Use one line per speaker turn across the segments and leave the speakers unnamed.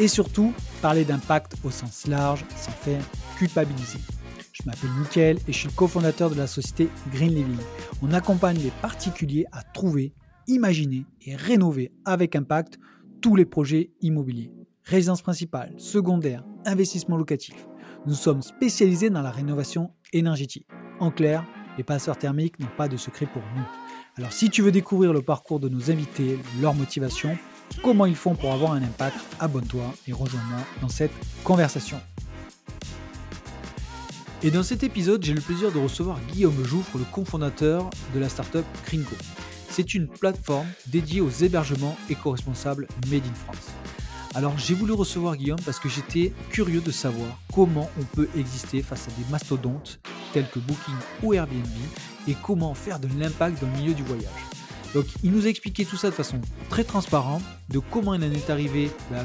et surtout parler d'impact au sens large sans faire culpabiliser. Je m'appelle Mickaël et je suis cofondateur de la société Green Living. On accompagne les particuliers à trouver, imaginer et rénover avec impact tous les projets immobiliers. Résidence principale, secondaire, investissement locatif. Nous sommes spécialisés dans la rénovation énergétique. En clair, les passeurs thermiques n'ont pas de secret pour nous. Alors si tu veux découvrir le parcours de nos invités, leur motivation, comment ils font pour avoir un impact, abonne-toi et rejoins-moi dans cette conversation. Et dans cet épisode, j'ai le plaisir de recevoir Guillaume Jouffre, le cofondateur de la startup Gringo. C'est une plateforme dédiée aux hébergements éco-responsables Made in France. Alors j'ai voulu recevoir Guillaume parce que j'étais curieux de savoir comment on peut exister face à des mastodontes tels que Booking ou Airbnb et comment faire de l'impact dans le milieu du voyage. Donc il nous a expliqué tout ça de façon très transparente, de comment il en est arrivé à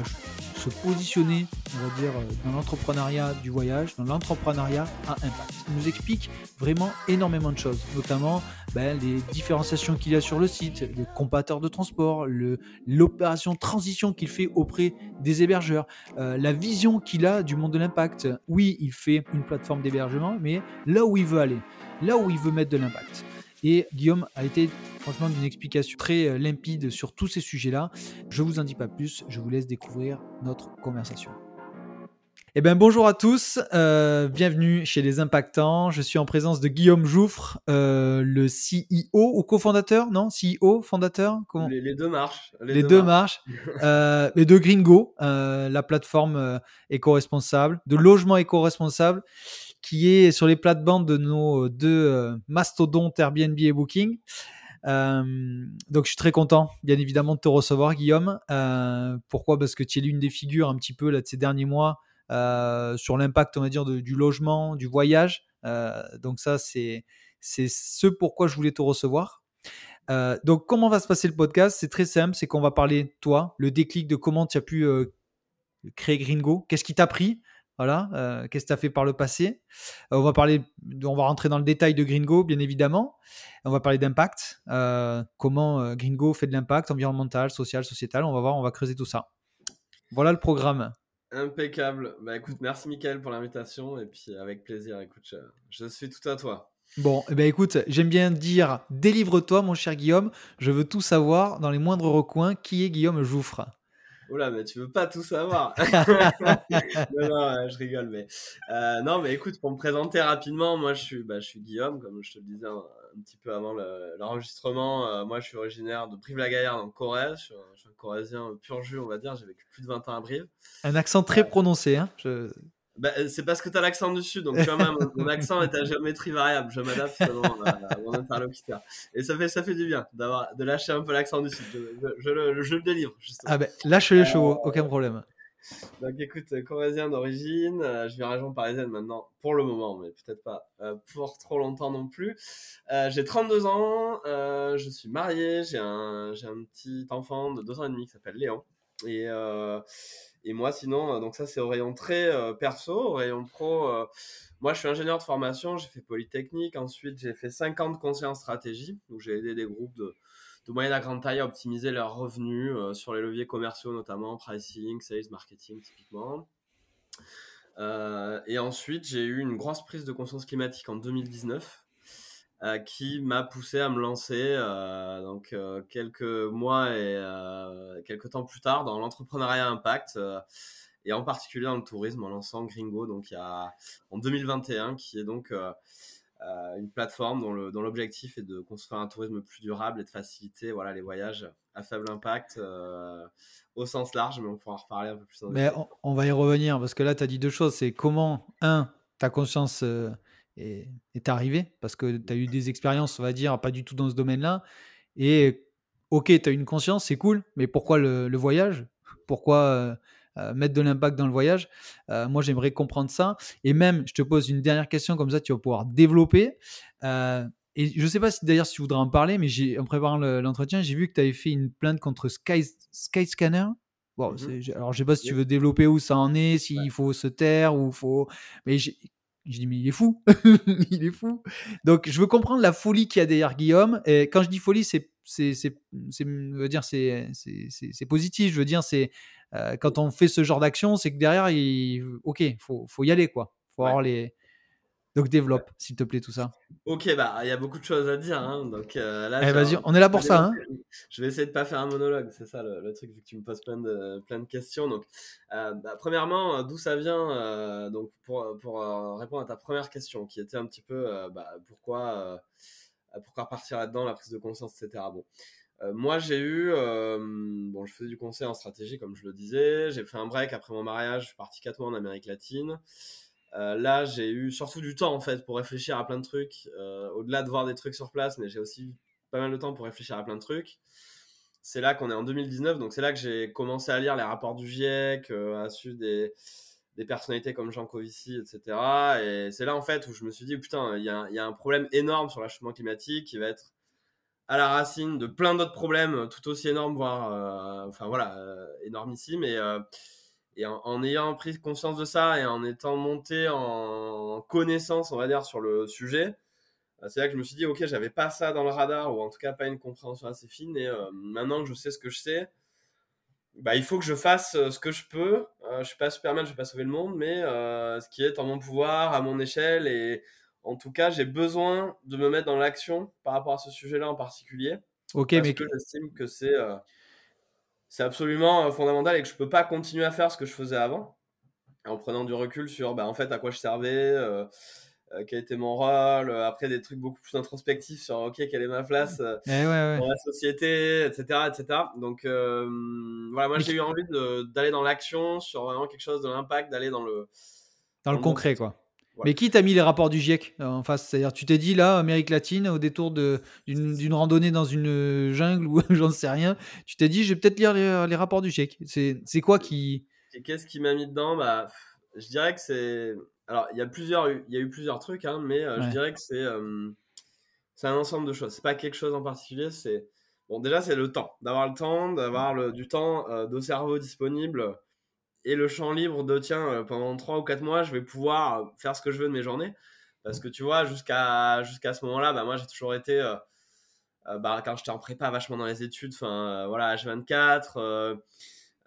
se positionner, on va dire, euh, dans l'entrepreneuriat du voyage, dans l'entrepreneuriat à impact. Il nous explique vraiment énormément de choses, notamment ben, les différenciations qu'il y a sur le site, le comparateur de transport, l'opération transition qu'il fait auprès des hébergeurs, euh, la vision qu'il a du monde de l'impact. Oui, il fait une plateforme d'hébergement, mais là où il veut aller, là où il veut mettre de l'impact. Et Guillaume a été franchement d'une explication très euh, limpide sur tous ces sujets-là. Je vous en dis pas plus, je vous laisse découvrir notre conversation. Eh bien, bonjour à tous, euh, bienvenue chez Les Impactants. Je suis en présence de Guillaume Jouffre, euh, le CEO ou cofondateur, non? CEO, fondateur?
Comment? Les, deux marchent.
Les, deux, marchent. euh, et de Gringo, la plateforme éco-responsable, de logement éco-responsable qui est sur les plates-bandes de nos deux mastodontes Airbnb et Booking. Euh, donc je suis très content, bien évidemment, de te recevoir, Guillaume. Euh, pourquoi? Parce que tu es l'une des figures un petit peu là de ces derniers mois sur l'impact, on va dire, du logement, du voyage. donc ça, c'est ce pourquoi je voulais te recevoir. donc comment va se passer le podcast? C'est très simple, c'est qu'on va parler toi, le déclic de comment tu as pu créer Gringo, qu'est-ce qui t'a pris? Voilà, euh, qu'est-ce que tu as fait par le passé? Euh, On va parler, on va rentrer dans le détail de Gringo, bien évidemment. On va parler d'impact, euh, comment Gringo fait de l'impact environnemental, social, sociétal. On va voir, on va creuser tout ça. Voilà le programme.
Impeccable. Bah écoute, merci Michael pour l'invitation et puis avec plaisir. Écoute, je, suis tout à toi.
Bon, eh ben écoute, j'aime bien dire délivre-toi, mon cher Guillaume. Je veux tout savoir dans les moindres recoins. Qui est Guillaume Jouffre?
Oula, mais tu veux pas tout savoir. non, non, je rigole, mais euh, non, mais écoute, pour me présenter rapidement, moi je suis, bah, je suis Guillaume, comme je te le disais un, petit peu avant l'enregistrement. Euh, moi, je suis originaire de Brive-la-Gaillarde en Corrèze. Je suis, un, Corrézien pur jus, on va dire. J'ai vécu plus de 20 ans à Brive.
Un accent très euh, prononcé, hein. Je...
Bah, euh, c'est parce que tu as l'accent du sud, donc tu vois, même mon accent est à géométrie variable. Je m'adapte selon mon interlocuteur. Et ça fait, ça fait du bien d'avoir, de lâcher un peu l'accent du sud. Je, je, le, je, le, délivre, justement.
Ah ben, lâche les chevaux, euh, aucun problème.
Donc écoute, corésien d'origine, euh, je en région parisienne maintenant, pour le moment, mais peut-être pas pour trop longtemps non plus. j'ai 32 ans, je suis marié, j'ai un, j'ai un petit enfant de 2 ans et demi qui s'appelle Léon. Et, et moi, sinon, euh, donc ça, c'est au rayon très euh, perso, au rayon pro. Euh, moi, je suis ingénieur de formation, j'ai fait Polytechnique. Ensuite, j'ai fait 5 ans de conseil en stratégie, où j'ai aidé des groupes de, moyenne à grande taille à optimiser leurs revenus sur les leviers commerciaux, notamment pricing, sales, marketing, typiquement. et ensuite, j'ai eu une grosse prise de conscience climatique en 2019 euh, qui m'a poussé à me lancer euh, donc euh, quelques mois et quelques temps plus tard dans l'entrepreneuriat impact et en particulier dans le tourisme en lançant Gringo donc il y a en 2021 qui est donc une plateforme dont l'objectif est de construire un tourisme plus durable et de faciliter voilà les voyages à faible impact au sens large mais on pourra en reparler un peu plus en
mais on, on, va y revenir parce que là tu as dit deux choses c'est comment un ta conscience est, arrivé parce que tu as eu des expériences, on va dire, pas du tout dans ce domaine-là. Et ok, tu as une conscience, c'est cool, mais pourquoi le, voyage? Pourquoi mettre de l'impact dans le voyage? moi, j'aimerais comprendre ça. Et même, je te pose une dernière question, comme ça, tu vas pouvoir développer. et je ne sais pas si d'ailleurs si tu voudrais en parler, mais en préparant l'entretien, j'ai vu que tu avais fait une plainte contre Sky, Skyscanner. Bon, mmh alors je sais pas si tu veux développer où ça en est, s'il faut se taire ou faut. Mais je dis, mais il est fou. il est fou. Donc, je veux comprendre la folie qu'il y a derrière Guillaume. Et quand je dis folie, c'est, c'est, c'est, veux dire, c'est, c'est, positif. Je veux dire, c'est euh, quand on fait ce genre d'action, c'est que derrière, il, ok, faut, faut y aller, quoi. Faut avoir les, donc développe, s'il te plaît, tout ça.
Ok, bah il y a beaucoup de choses à dire. Hein, donc euh, là,
eh, vas-y, on est là pour ça. Hein.
Je vais essayer de pas faire un monologue, c'est ça le, truc, vu que tu me poses plein de, plein de questions. Donc, euh, bah, premièrement, d'où ça vient euh, Donc, pour, pour répondre à ta première question, qui était un petit peu bah, pourquoi, pourquoi partir là-dedans, la prise de conscience, etc. Bon. moi, j'ai eu, bon, je faisais du conseil en stratégie, comme je le disais. J'ai fait un break après mon mariage. Je suis parti 4 mois en Amérique latine. Euh, là, j'ai eu surtout du temps en fait pour réfléchir à plein de trucs, euh, au-delà de voir des trucs sur place, mais j'ai aussi pas mal de temps pour réfléchir à plein de trucs. C'est là qu'on est en 2019, donc c'est là que j'ai commencé à lire les rapports du GIEC, euh, à suivre des, personnalités comme Jean Covici, etc. Et c'est là en fait où je me suis dit, putain, il y, a un problème énorme sur l'achèvement climatique qui va être à la racine de plein d'autres problèmes tout aussi énormes, voire, enfin voilà, énormissimes. Et et en, ayant pris conscience de ça et en étant monté en connaissance, on va dire, sur le sujet, euh, c'est là que je me suis dit, ok, j'avais pas ça dans le radar, ou en tout cas pas une compréhension assez fine, et euh, maintenant que je sais ce que je sais, bah, il faut que je fasse euh, ce que je peux. je suis pas Superman, je vais pas sauver le monde, mais ce qui est en mon pouvoir, à mon échelle, et en tout cas, j'ai besoin de me mettre dans l'action par rapport à ce sujet-là en particulier.
Ok,
parce
mais
que j'estime que c'est c'est absolument euh, fondamental et que je peux pas continuer à faire ce que je faisais avant. En prenant du recul sur bah, en fait à quoi je servais euh, euh, quel était mon rôle après des trucs beaucoup plus introspectifs sur ok quelle est ma place
eh dans
la société etc etc donc voilà moi j'ai eu envie d'aller dans l'action sur vraiment quelque chose de l'impact d'aller dans le
dans, le concret quoi mais qui t'a mis les rapports du GIEC euh, en face? C'est-à-dire, tu t'es dit là, Amérique latine, au détour d'une randonnée dans une jungle ou j'en sais rien, tu t'es dit, je vais peut-être lire les, rapports du GIEC. C'est quoi qui.
Qu'est-ce qui m'a mis dedans? Bah, Je dirais que c'est. Alors, il y, a plusieurs, il y a eu plusieurs trucs, hein, mais euh, je dirais que c'est euh, c'est un ensemble de choses. C'est pas quelque chose en particulier, c'est. Bon, déjà, c'est le temps. D'avoir le temps, d'avoir du temps de cerveau disponible et le champ libre de tiens, euh, pendant 3 ou 4 mois, je vais pouvoir faire ce que je veux de mes journées. Parce que tu vois, jusqu'à jusqu'à ce moment-là, bah, moi j'ai toujours été, euh, euh, bah, quand j'étais en prépa, vachement dans les études, enfin voilà, H24.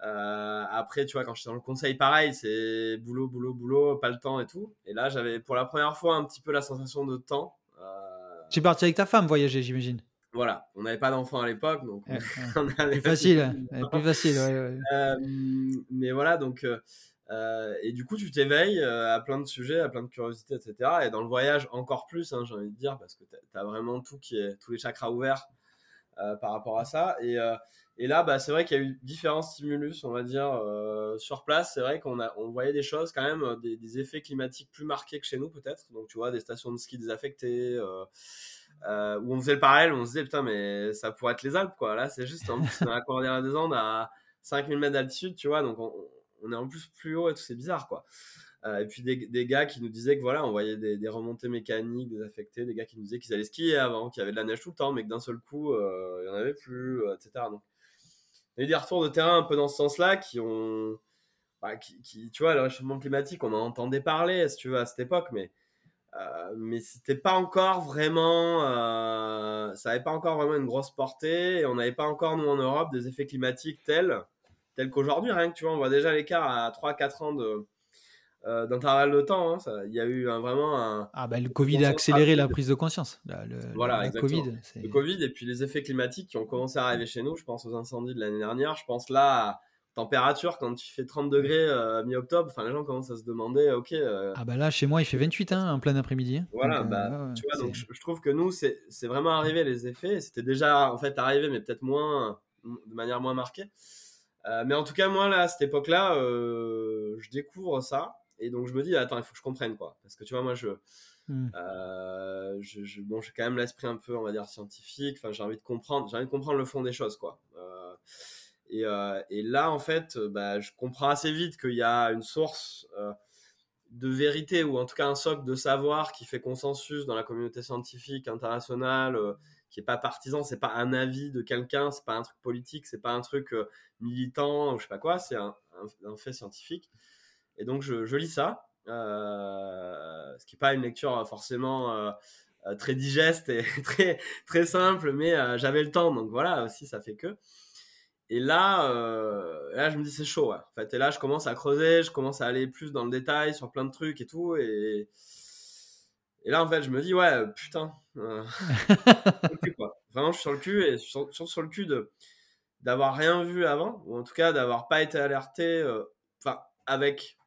après, tu vois, quand j'étais dans le conseil, pareil, c'est boulot, boulot, boulot, pas le temps et tout. Et là, j'avais pour la première fois un petit peu la sensation de temps.
Tu es parti avec ta femme voyager, j'imagine?
Voilà, on n'avait pas d'enfant à l'époque, donc
plus facile, plus facile.
Euh, mais voilà, donc euh, euh, et du coup, tu t'éveilles à plein de sujets, à plein de curiosités, etc. Et dans le voyage, encore plus, hein, j'ai envie de dire, parce que tu as vraiment tout qui est tous les chakras ouverts par rapport à ça. Et, et là, bah, c'est vrai qu'il y a eu différents stimulus, on va dire, sur place. C'est vrai qu'on a, on voyait des choses quand même, des, des, effets climatiques plus marqués que chez nous peut-être. Donc, tu vois, des stations de ski désaffectées. Euh, où on faisait le parallèle, on se disait putain, mais ça pourrait être les Alpes quoi. Là, c'est juste en plus dans la Cordillère des Andes à 5000 mètres d'altitude, tu vois, donc on, est en plus plus haut et tout, c'est bizarre quoi. Euh, et puis des, gars qui nous disaient que voilà, on voyait des, remontées mécaniques désaffectées, des gars qui nous disaient qu'ils allaient skier avant, qu'il y avait de la neige tout le temps, mais que d'un seul coup, euh, il n'y en avait plus, etc. Donc, il y a eu des retours de terrain un peu dans ce sens-là qui ont. Bah, qui, tu vois, le réchauffement climatique, on en entendait parler, si tu veux, à cette époque, mais euh, mais c'était pas encore vraiment, euh, ça n'avait pas encore vraiment une grosse portée et on n'avait pas encore nous en Europe des effets climatiques tels, tels qu'aujourd'hui. Rien que tu vois, on voit déjà l'écart à 3-4 ans de euh, d'intervalle de temps. Hein, il y a eu un, vraiment un.
Ah bah le Covid a accéléré la prise de conscience. le,
voilà, le Covid, le Covid et puis les effets climatiques qui ont commencé à arriver chez nous. Je pense aux incendies de l'année dernière. Je pense là à température quand tu fais 30 degrés euh, mi-octobre, enfin les gens commencent à se demander, ok. Euh,
ah bah là chez moi il fait 28 hein, en plein après-midi.
Voilà, donc, bah, tu vois, donc je, trouve que nous c'est vraiment arrivé les effets, c'était déjà en fait arrivé mais peut-être moins, de manière moins marquée. Euh, mais en tout cas moi là à cette époque-là, je découvre ça et donc je me dis attends il faut que je comprenne quoi, parce que tu vois moi je hmm. je, bon, j'ai quand même l'esprit un peu, on va dire, scientifique. Enfin, j'ai envie de comprendre, j'ai envie de comprendre le fond des choses, quoi. Et, et là, en fait, bah, je comprends assez vite qu'il y a une source de vérité ou en tout cas un socle de savoir qui fait consensus dans la communauté scientifique internationale, qui est pas partisan, c'est pas un avis de quelqu'un, c'est pas un truc politique, c'est pas un truc militant, je sais pas quoi, c'est un, fait scientifique. Et donc je, lis ça, ce qui n'est pas une lecture forcément euh, très digeste et très, très simple, mais euh, j'avais le temps, donc voilà, aussi ça fait que. Et là, euh, là je me dis c'est chaud, en fait. Et là, je commence à creuser, je commence à aller plus dans le détail sur plein de trucs et tout. Et, et là, en fait, je me dis, ouais, putain. Vraiment, je suis sur le cul et sur, sur, le cul de d'avoir rien vu avant, ou en tout cas d'avoir pas été alerté, enfin, avec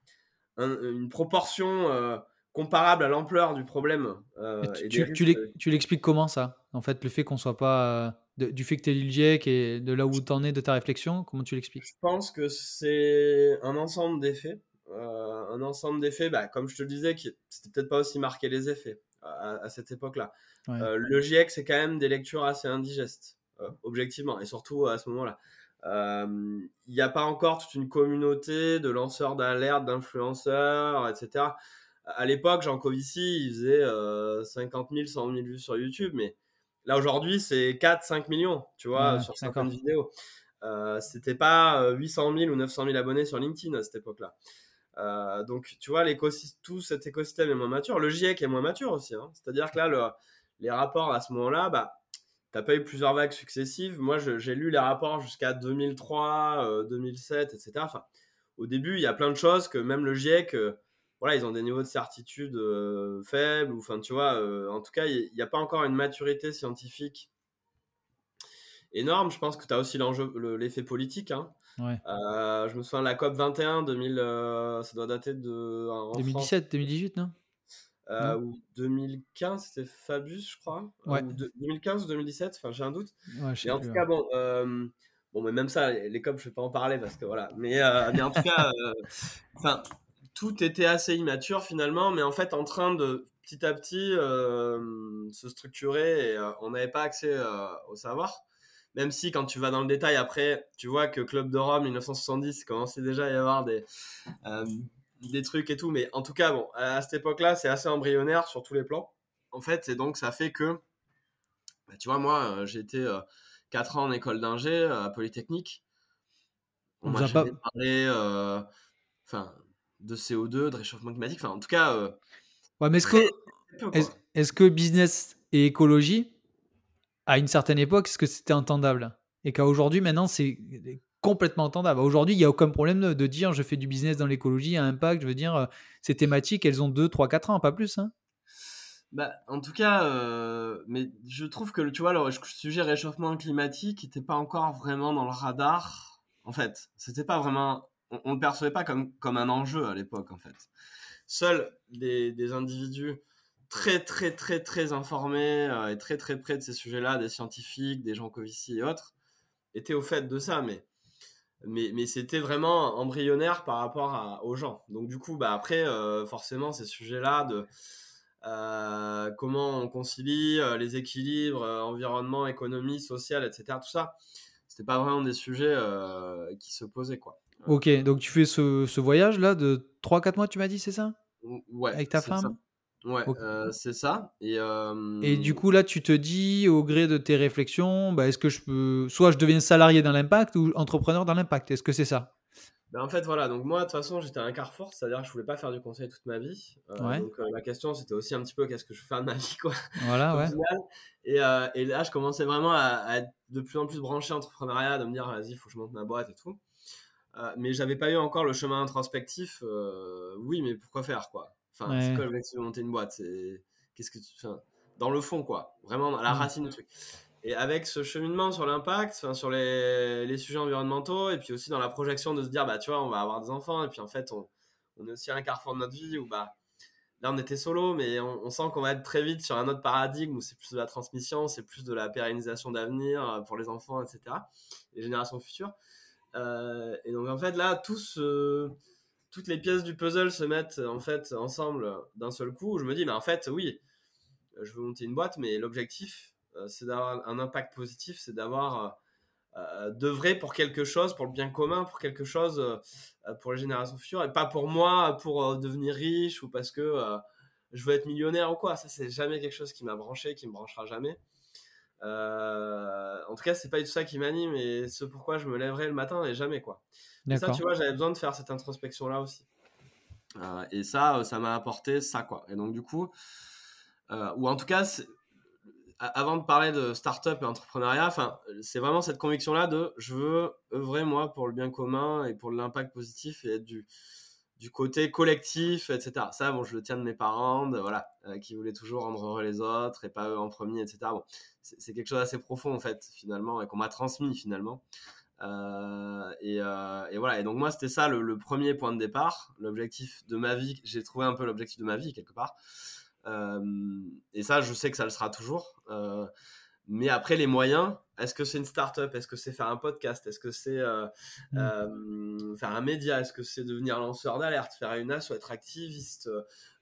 une proportion comparable à l'ampleur du problème.
Euh, tu, l'expliques comment ça? En fait, le fait qu'on soit pas. Euh, du fait que tu es l'ILGIEC et de là où tu en es de ta réflexion, comment tu l'expliques?
Je pense que c'est un ensemble d'effets. Euh, un ensemble d'effets, bah, comme je te le disais, qui c'était peut-être pas aussi marqué les effets à, cette époque-là. le GIEC, c'est quand même des lectures assez indigestes, objectivement, et surtout à ce moment-là. Il n'y a pas encore toute une communauté de lanceurs d'alerte, d'influenceurs, etc à l'époque, Jean Covici, il faisait 50 000, 100 000 vues sur YouTube, mais là aujourd'hui, c'est 4-5 millions, tu vois, sur 50 vidéos. Euh, c'était pas 800 000 ou 900 000 abonnés sur LinkedIn à cette époque-là. Euh, donc, tu vois, tout cet écosystème est moins mature. Le GIEC est moins mature aussi. Hein. C'est-à-dire que là, les rapports à ce moment-là, bah, tu n'as pas eu plusieurs vagues successives. Moi, j'ai lu les rapports jusqu'à 2003, 2007, etc. Enfin, au début, il y a plein de choses que même le GIEC, voilà, ils ont des niveaux de certitude euh, faibles. Enfin, tu vois, euh, en tout cas, il n'y a pas encore une maturité scientifique énorme. Je pense que tu as aussi l'enjeu, l'effet politique. Hein. Euh, je me souviens de la COP 21, 2000, ça doit dater de.
2017, 2018, non,
Ou 2015, c'était Fabius, je crois. Ouais. 2015 ou 2017, enfin, j'ai un doute. Ouais, en tout cas, bon. Bon, mais même ça, les COP, je ne vais pas en parler parce que voilà. Mais, mais en tout cas, enfin, tout était assez immature finalement, mais en fait en train de petit à petit euh, se structurer et euh, on n'avait pas accès euh, au savoir. Même si quand tu vas dans le détail après, tu vois que Club de Rome 1970 commençait déjà à y avoir des, des trucs et tout, mais en tout cas, bon, à, cette époque-là, c'est assez embryonnaire sur tous les plans. En fait, et donc ça fait que, bah, tu vois, moi, j'ai été 4 ans en école d'ingé à Polytechnique. On m'a pas parlé, enfin, de CO2, de réchauffement climatique. Enfin, en tout cas. Euh,
ouais, mais est-ce que, est que business et écologie, à une certaine époque, est-ce que c'était entendable? Et qu'aujourd'hui, maintenant, c'est complètement entendable. Aujourd'hui, il n'y a aucun problème de, dire je fais du business dans l'écologie à impact. Je veux dire, euh, ces thématiques, elles ont 2, 3, 4 ans, pas plus. Hein
bah, en tout cas, euh, mais je trouve que tu vois, le sujet réchauffement climatique n'était pas encore vraiment dans le radar. En fait, c'était pas vraiment on ne percevait pas comme, comme un enjeu à l'époque, en fait. Seuls des, individus très, très, très, très informés euh, et très, très près de ces sujets-là, des scientifiques, des gens Covici et autres, étaient au fait de ça, mais, mais, mais c'était vraiment embryonnaire par rapport aux gens. Donc, du coup, bah, après, euh, forcément, ces sujets-là de. Euh, comment on concilie les équilibres, environnement, économie, sociale, etc. Tout ça, c'était pas vraiment des sujets qui se posaient, quoi.
Ok, donc tu fais ce, voyage-là de 3-4 mois, tu m'as dit, c'est ça?
Ouais.
Avec ta femme?
Ouais, euh, c'est ça. Et,
Et, du coup, là, tu te dis, au gré de tes réflexions, bah, est-ce que je peux. Soit je deviens salarié dans l'impact ou entrepreneur dans l'impact. Est-ce que c'est ça?
Ben, En fait, voilà. Donc, moi, de toute façon, j'étais à un carrefour, c'est-à-dire que je voulais pas faire du conseil toute ma vie. Euh, donc, euh, la question, c'était aussi un petit peu qu'est-ce que je fais de ma vie, quoi.
Voilà, ouais.
Et, et, là, je commençais vraiment à, à, être de plus en plus branché entrepreneuriat, de me dire, vas-y, il faut que je monte ma boîte et tout. Euh, mais j'avais pas eu encore le chemin introspectif. Euh, oui, mais pourquoi faire quoi? Enfin, c'est quoi l'objectif de monter une boîte? C'est qu'est-ce que tu... dans le fond quoi, vraiment à la mmh. racine du truc. Et avec ce cheminement sur l'impact, sur les, les, sujets environnementaux, et puis aussi dans la projection de se dire bah tu vois on va avoir des enfants, et puis en fait on, on est aussi à un carrefour de notre vie où bah là on était solo, mais on, on sent qu'on va être très vite sur un autre paradigme où c'est plus de la transmission, c'est plus de la pérennisation d'avenir euh, pour les enfants, etc. Les générations futures. Euh, et donc en fait là, tous, toutes les pièces du puzzle se mettent en fait ensemble d'un seul coup. je me dis, mais en fait, oui, je veux monter une boîte, mais l'objectif, euh, c'est d'avoir un impact positif, c'est d'avoir d'œuvrer pour quelque chose, pour le bien commun, pour quelque chose pour les générations futures, et pas pour moi, pour devenir riche ou parce que je veux être millionnaire ou quoi. Ça, c'est jamais quelque chose qui m'a branché, qui me branchera jamais. En tout cas, c'est pas du tout ça qui m'anime et ce pourquoi je me lèverai le matin et jamais quoi. Et ça, tu vois, j'avais besoin de faire cette introspection là aussi. et ça, ça m'a apporté ça quoi. Et donc du coup, ou en tout cas, avant de parler de start-up et entrepreneuriat, enfin, c'est vraiment cette conviction-là de je veux œuvrer moi pour le bien commun et pour l'impact positif et être du, du côté collectif, etc. Ça, bon, je le tiens de mes parents, voilà, euh, qui voulaient toujours rendre heureux les autres et pas eux en premier, etc. Bon, c'est quelque chose d'assez profond en fait, finalement, et qu'on m'a transmis finalement. Euh, euh, et, voilà. Et donc moi, c'était ça le, premier point de départ, l'objectif de ma vie. J'ai trouvé un peu l'objectif de ma vie quelque part. Et ça, je sais que ça le sera toujours. Euh, mais après, les moyens, est-ce que c'est une start-up? Est-ce que c'est faire un podcast? Est-ce que c'est euh, mmh. faire un média? Est-ce que c'est devenir lanceur d'alerte? Faire une asso, être activiste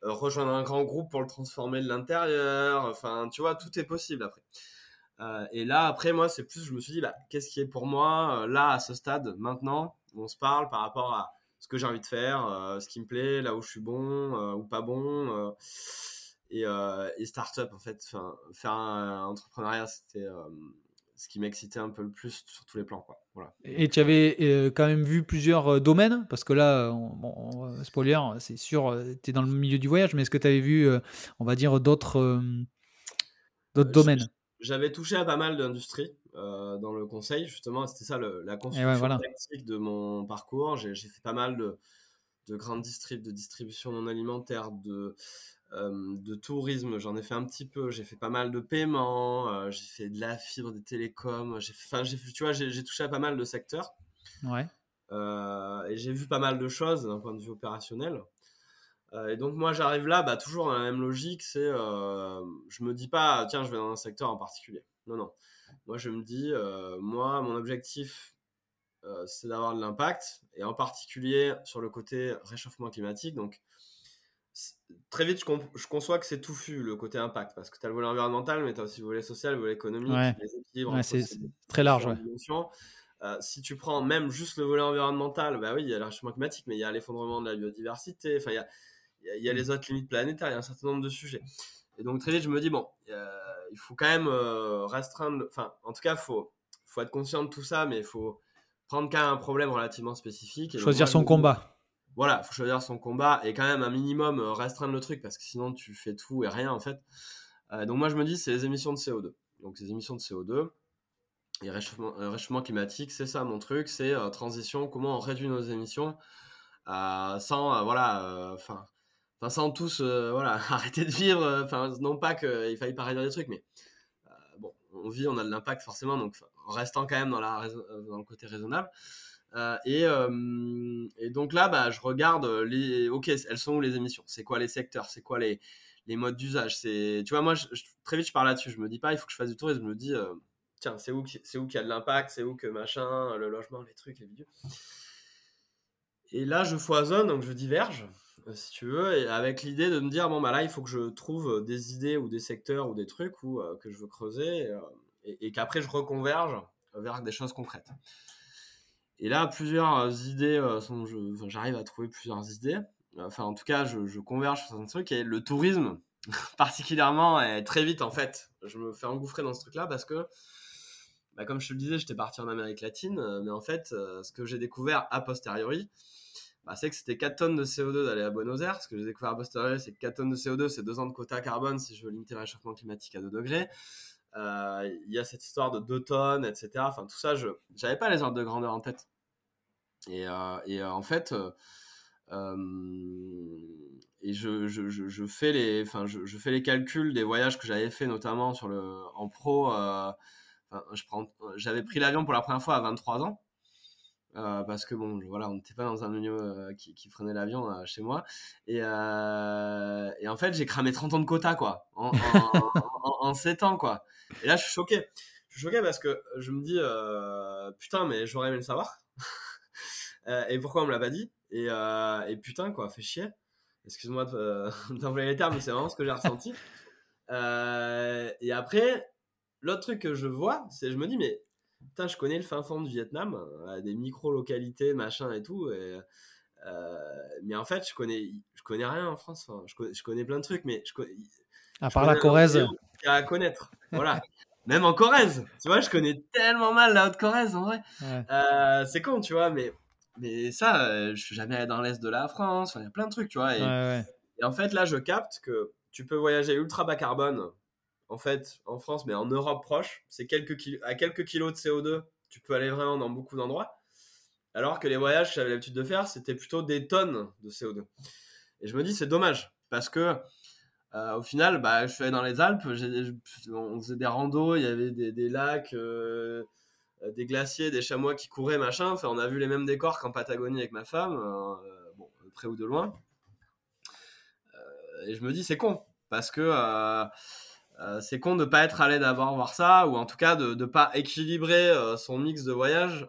Rejoindre un grand groupe pour le transformer de l'intérieur? Enfin, tu vois, tout est possible après. et là, après, moi, c'est plus, je me suis dit, bah, qu'est-ce qui est pour moi, là, à ce stade, maintenant, où on se parle par rapport à ce que j'ai envie de faire, ce qui me plaît, là où je suis bon ou pas bon et, euh, et start-up en fait. Enfin, faire un, entrepreneuriat, c'était euh, ce qui m'excitait un peu le plus sur tous les plans. Quoi. Voilà.
Et tu avais euh, quand même vu plusieurs euh, domaines? Parce que là, bon, spoiler, c'est sûr, tu es dans le milieu du voyage, mais est-ce que tu avais vu, on va dire, d'autres d'autres domaines?
J'avais touché à pas mal d'industries dans le conseil, justement, c'était ça le, la construction ouais, de mon parcours. J'ai fait pas mal de, de grandes distrib de distribution non alimentaire, de de tourisme, j'en ai fait un petit peu. J'ai fait pas mal de paiements, euh, j'ai fait de la fibre, des télécoms. J'ai, enfin, tu vois, j'ai, touché à pas mal de secteurs. Ouais. Euh, et j'ai vu pas mal de choses d'un point de vue opérationnel. et donc moi, j'arrive là, bah, toujours dans la même logique. C'est, je me dis pas, tiens, je vais dans un secteur en particulier. Non, non. Moi, je me dis, moi, mon objectif, c'est d'avoir de l'impact, et en particulier sur le côté réchauffement climatique. Donc, très vite, je, conçois que c'est touffu le côté impact parce que tu as le volet environnemental, mais tu as aussi le volet social, le volet économique, les équilibres.
c'est très large.
Euh, si tu prends même juste le volet environnemental, bah oui, il y a le réchauffement climatique, mais il y a l'effondrement de la biodiversité, enfin, il y a, y a, les mm. autres limites planétaires, il y a un certain nombre de sujets. Et donc, très vite, je me dis, bon, euh, il faut quand même euh, restreindre, enfin, en tout cas, il faut, faut être conscient de tout ça, mais il faut prendre quand même un problème relativement spécifique.
Choisir son combat
voilà, faut choisir son combat et quand même un minimum euh, restreindre le truc parce que sinon tu fais tout et rien en fait. Euh, donc moi je me dis c'est les émissions de CO2. Donc ces émissions de CO2 et réchauffement, euh, réchauffement climatique, c'est ça mon truc, c'est transition, comment on réduit nos émissions sans voilà, enfin, sans tous voilà arrêter de vivre. Enfin non pas qu'il faille pas réduire des trucs, mais bon on vit, on a de l'impact forcément, donc en restant quand même dans dans le côté raisonnable. Euh, euh, et, donc là, bah, je regarde les. Ok, elles sont où les émissions? C'est quoi les secteurs? C'est quoi les, les modes d'usage? C'est, tu vois, moi, très vite, je parle là-dessus. Je me dis pas, il faut que je fasse du tourisme. Je me dis, euh, tiens, c'est où, c'est où qu'il y a de l'impact? C'est où que machin, le logement, les trucs, les vidéos. Et là, je foisonne, donc je diverge, si tu veux, avec l'idée de me dire, bon, bah là, il faut que je trouve des idées ou des secteurs ou des trucs où, que je veux creuser et qu'après, je reconverge vers des choses concrètes. Et là, plusieurs euh, idées euh, sont, j'arrive à trouver plusieurs idées. Enfin, en tout cas, je, converge sur un truc. Et le tourisme, particulièrement, est très vite, en fait, je me fais engouffrer dans ce truc-là parce que, bah, comme je te le disais, j'étais parti en Amérique latine. Euh, mais en fait, ce que j'ai découvert a posteriori, bah, c'est que c'était 4 tonnes de CO2 d'aller à Buenos Aires. Ce que j'ai découvert a posteriori, c'est que 4 tonnes de CO2, c'est 2 ans de quota carbone si je veux limiter le réchauffement climatique à 2 degrés. Il y a cette histoire de 2 tonnes, etc. Enfin, tout ça, je n'avais pas les ordres de grandeur en tête. Et, euh, euh, en fait, euh, je, fais les, calculs des voyages que j'avais fait notamment en pro. prends, j'avais pris l'avion pour la première fois à 23 ans. parce que bon, voilà, on n'était pas dans un milieu qui, qui, prenait l'avion chez moi. Et, en fait, j'ai cramé 30 ans de quota, quoi, en, en, en, 7 ans, quoi. Et là, je suis choqué. Je suis choqué parce que je me dis, putain, mais j'aurais aimé le savoir. Euh, et pourquoi on me l'a pas dit? Euh, et, putain, quoi, fait chier. Excuse-moi d'envoyer les termes, mais c'est vraiment ce que j'ai ressenti. Euh, et après, l'autre truc que je vois, c'est je me dis, mais putain, je connais le fin fond du Vietnam, des micro-localités, machin et tout. Et, mais en fait, je connais, je connais rien en France. je, connais, je, connais, plein de trucs, mais je connais.
À part la Corrèze.
À connaître. Voilà. Même en Corrèze. Tu vois, je connais tellement mal la Haute-Corrèze en vrai. c'est con, tu vois, mais mais ça, euh, je suis jamais allé dans l'est de la France. Il y a plein de trucs, tu vois. Et, en fait, là, je capte que tu peux voyager ultra bas carbone, en fait, en France, mais en Europe proche. C'est quelques à quelques kilos de CO2, tu peux aller vraiment dans beaucoup d'endroits. Alors que les voyages que j'avais l'habitude de faire, c'était plutôt des tonnes de CO2. Et je me dis, c'est dommage, parce que euh, au final, bah, je suis allé dans les Alpes, on faisait des randos, il y avait des, lacs. Euh, euh, des glaciers, des chamois qui couraient, machin. Enfin, on a vu les mêmes décors qu'en Patagonie avec ma femme, euh, bon, près ou de loin. Euh, et je me dis, c'est con, parce que c'est con de pas être allé d'abord voir ça, ou en tout cas de ne pas équilibrer son mix de voyage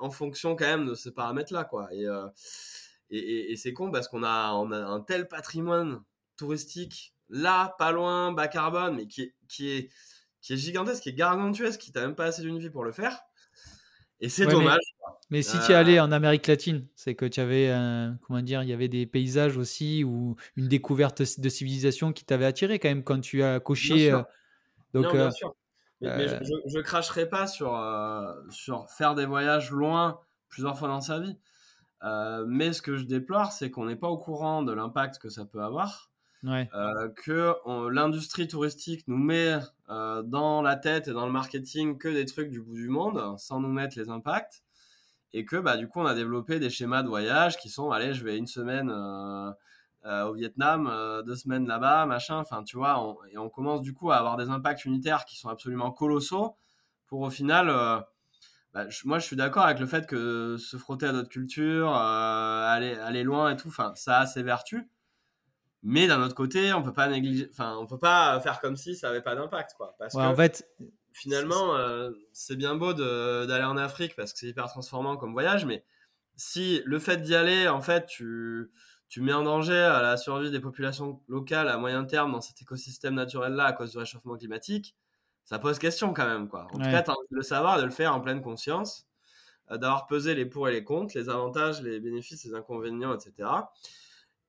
en fonction quand même de ces paramètres-là, quoi. Et, c'est con parce qu'on a, un tel patrimoine touristique là, pas loin, bas carbone, mais qui qui est, qui est gigantesque, qui est gargantuesque, qui t'a même pas assez d'une vie pour le faire. Et c'est dommage.
Mais, si tu es allé euh. en Amérique latine, c'est que tu avais, comment dire, il y avait des paysages aussi ou une découverte de civilisation qui t'avait attiré quand même quand tu as coché. Euh,
donc, non, bien euh, sûr. Mais, je, je, cracherai pas sur, sur faire des voyages loin plusieurs fois dans sa vie. mais ce que je déplore, c'est qu'on n'est pas au courant de l'impact que ça peut avoir. Que l'industrie touristique nous met euh, dans la tête et dans le marketing que des trucs du bout du monde sans nous mettre les impacts. Et que bah du coup on a développé des schémas de voyage qui sont allez je vais une semaine euh, euh, au Vietnam deux semaines là-bas machin. Enfin tu vois et on commence du coup à avoir des impacts unitaires qui sont absolument colossaux pour au final bah, moi je suis d'accord avec le fait que se frotter à d'autres cultures aller aller loin et tout ça a ses vertus mais d'un autre côté, on peut pas négliger, enfin, on peut pas faire comme si ça avait pas d'impact, quoi. Parce que
en fait,
finalement, euh, c'est bien beau d'aller en Afrique parce que c'est hyper transformant comme voyage, mais si le fait d'y aller, en fait, tu, tu mets en danger la survie des populations locales à moyen terme dans cet écosystème naturel-là à cause du réchauffement climatique, ça pose question quand même, quoi. En tout cas, as envie de le savoir, de le faire en pleine conscience, euh, d'avoir pesé les pour et les contre, les avantages, les bénéfices, les inconvénients, etc.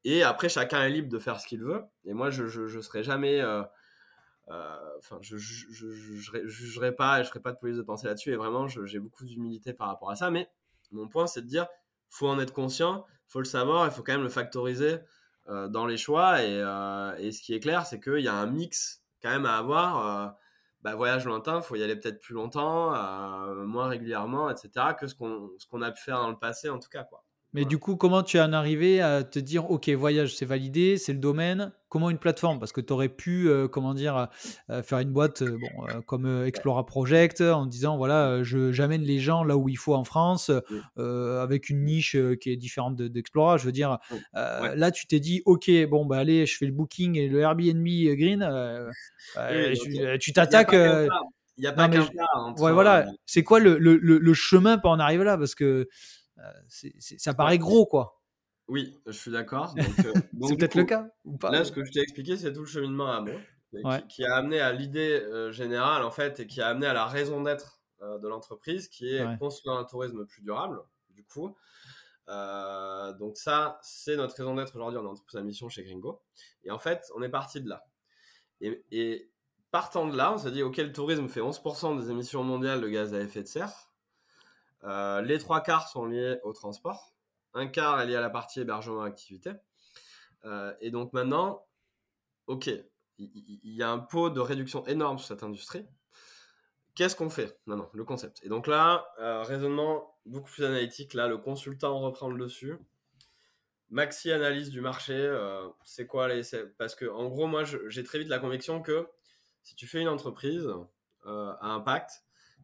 Et après, chacun est libre de faire ce qu'il veut. Et moi, je ne serai jamais. Euh, euh, enfin, je ne jugerai pas et je ferai pas de police de pensée là-dessus. Et vraiment, j'ai beaucoup d'humilité par rapport à ça. Mais mon point, c'est de dire faut en être conscient, faut le savoir, il faut quand même le factoriser euh, dans les choix. Et, ce qui est clair, c'est qu'il y a un mix quand même à avoir. Bah, voyage lointain, faut y aller peut-être plus longtemps, moins régulièrement, etc., que ce qu'on qu'on a pu faire dans le passé, en tout cas. Quoi.
Mais du coup, comment tu en es arrivé à te dire, OK, voyage, c'est validé, c'est le domaine Comment une plateforme? Parce que tu aurais pu, euh, comment dire, euh, faire une boîte euh, bon, comme Explora Project en disant, voilà, je, j'amène les gens là où il faut en France, avec une niche qui est différente d'Explora. je veux dire, là, tu t'es dit, OK, bon, bah allez, je fais le booking et le Airbnb Green. tu t'attaques.
Il n'y a pas qu'un
Ouais, voilà. C'est quoi le, le, le, chemin pour en arriver là? Parce que euh, ça paraît gros, quoi.
Oui, je suis d'accord.
Euh, c'est peut-être le cas
ou pas Là, ce que je t'ai expliqué, c'est tout le cheminement à moi, qui, a amené à l'idée euh, générale, en fait, et qui a amené à la raison d'être de l'entreprise, qui est construire un tourisme plus durable, du coup. donc ça, c'est notre raison d'être aujourd'hui en entreprise à mission chez Gringo. Et en fait, on est parti de là. Et, et partant de là, on s'est dit, OK, le tourisme fait 11% des émissions mondiales de gaz à effet de serre. Euh, les trois quarts sont liés au transport. Un quart est lié à la partie hébergement activité. Euh, et donc maintenant, ok, il y, a un pot de réduction énorme sur cette industrie. Qu'est-ce qu'on fait maintenant Le concept? Et donc là, euh, raisonnement beaucoup plus analytique. Là, le consultant reprend le dessus. Maxi analyse du marché. c'est quoi les. Parce que, en gros, moi, j'ai très vite la conviction que si tu fais une entreprise à impact,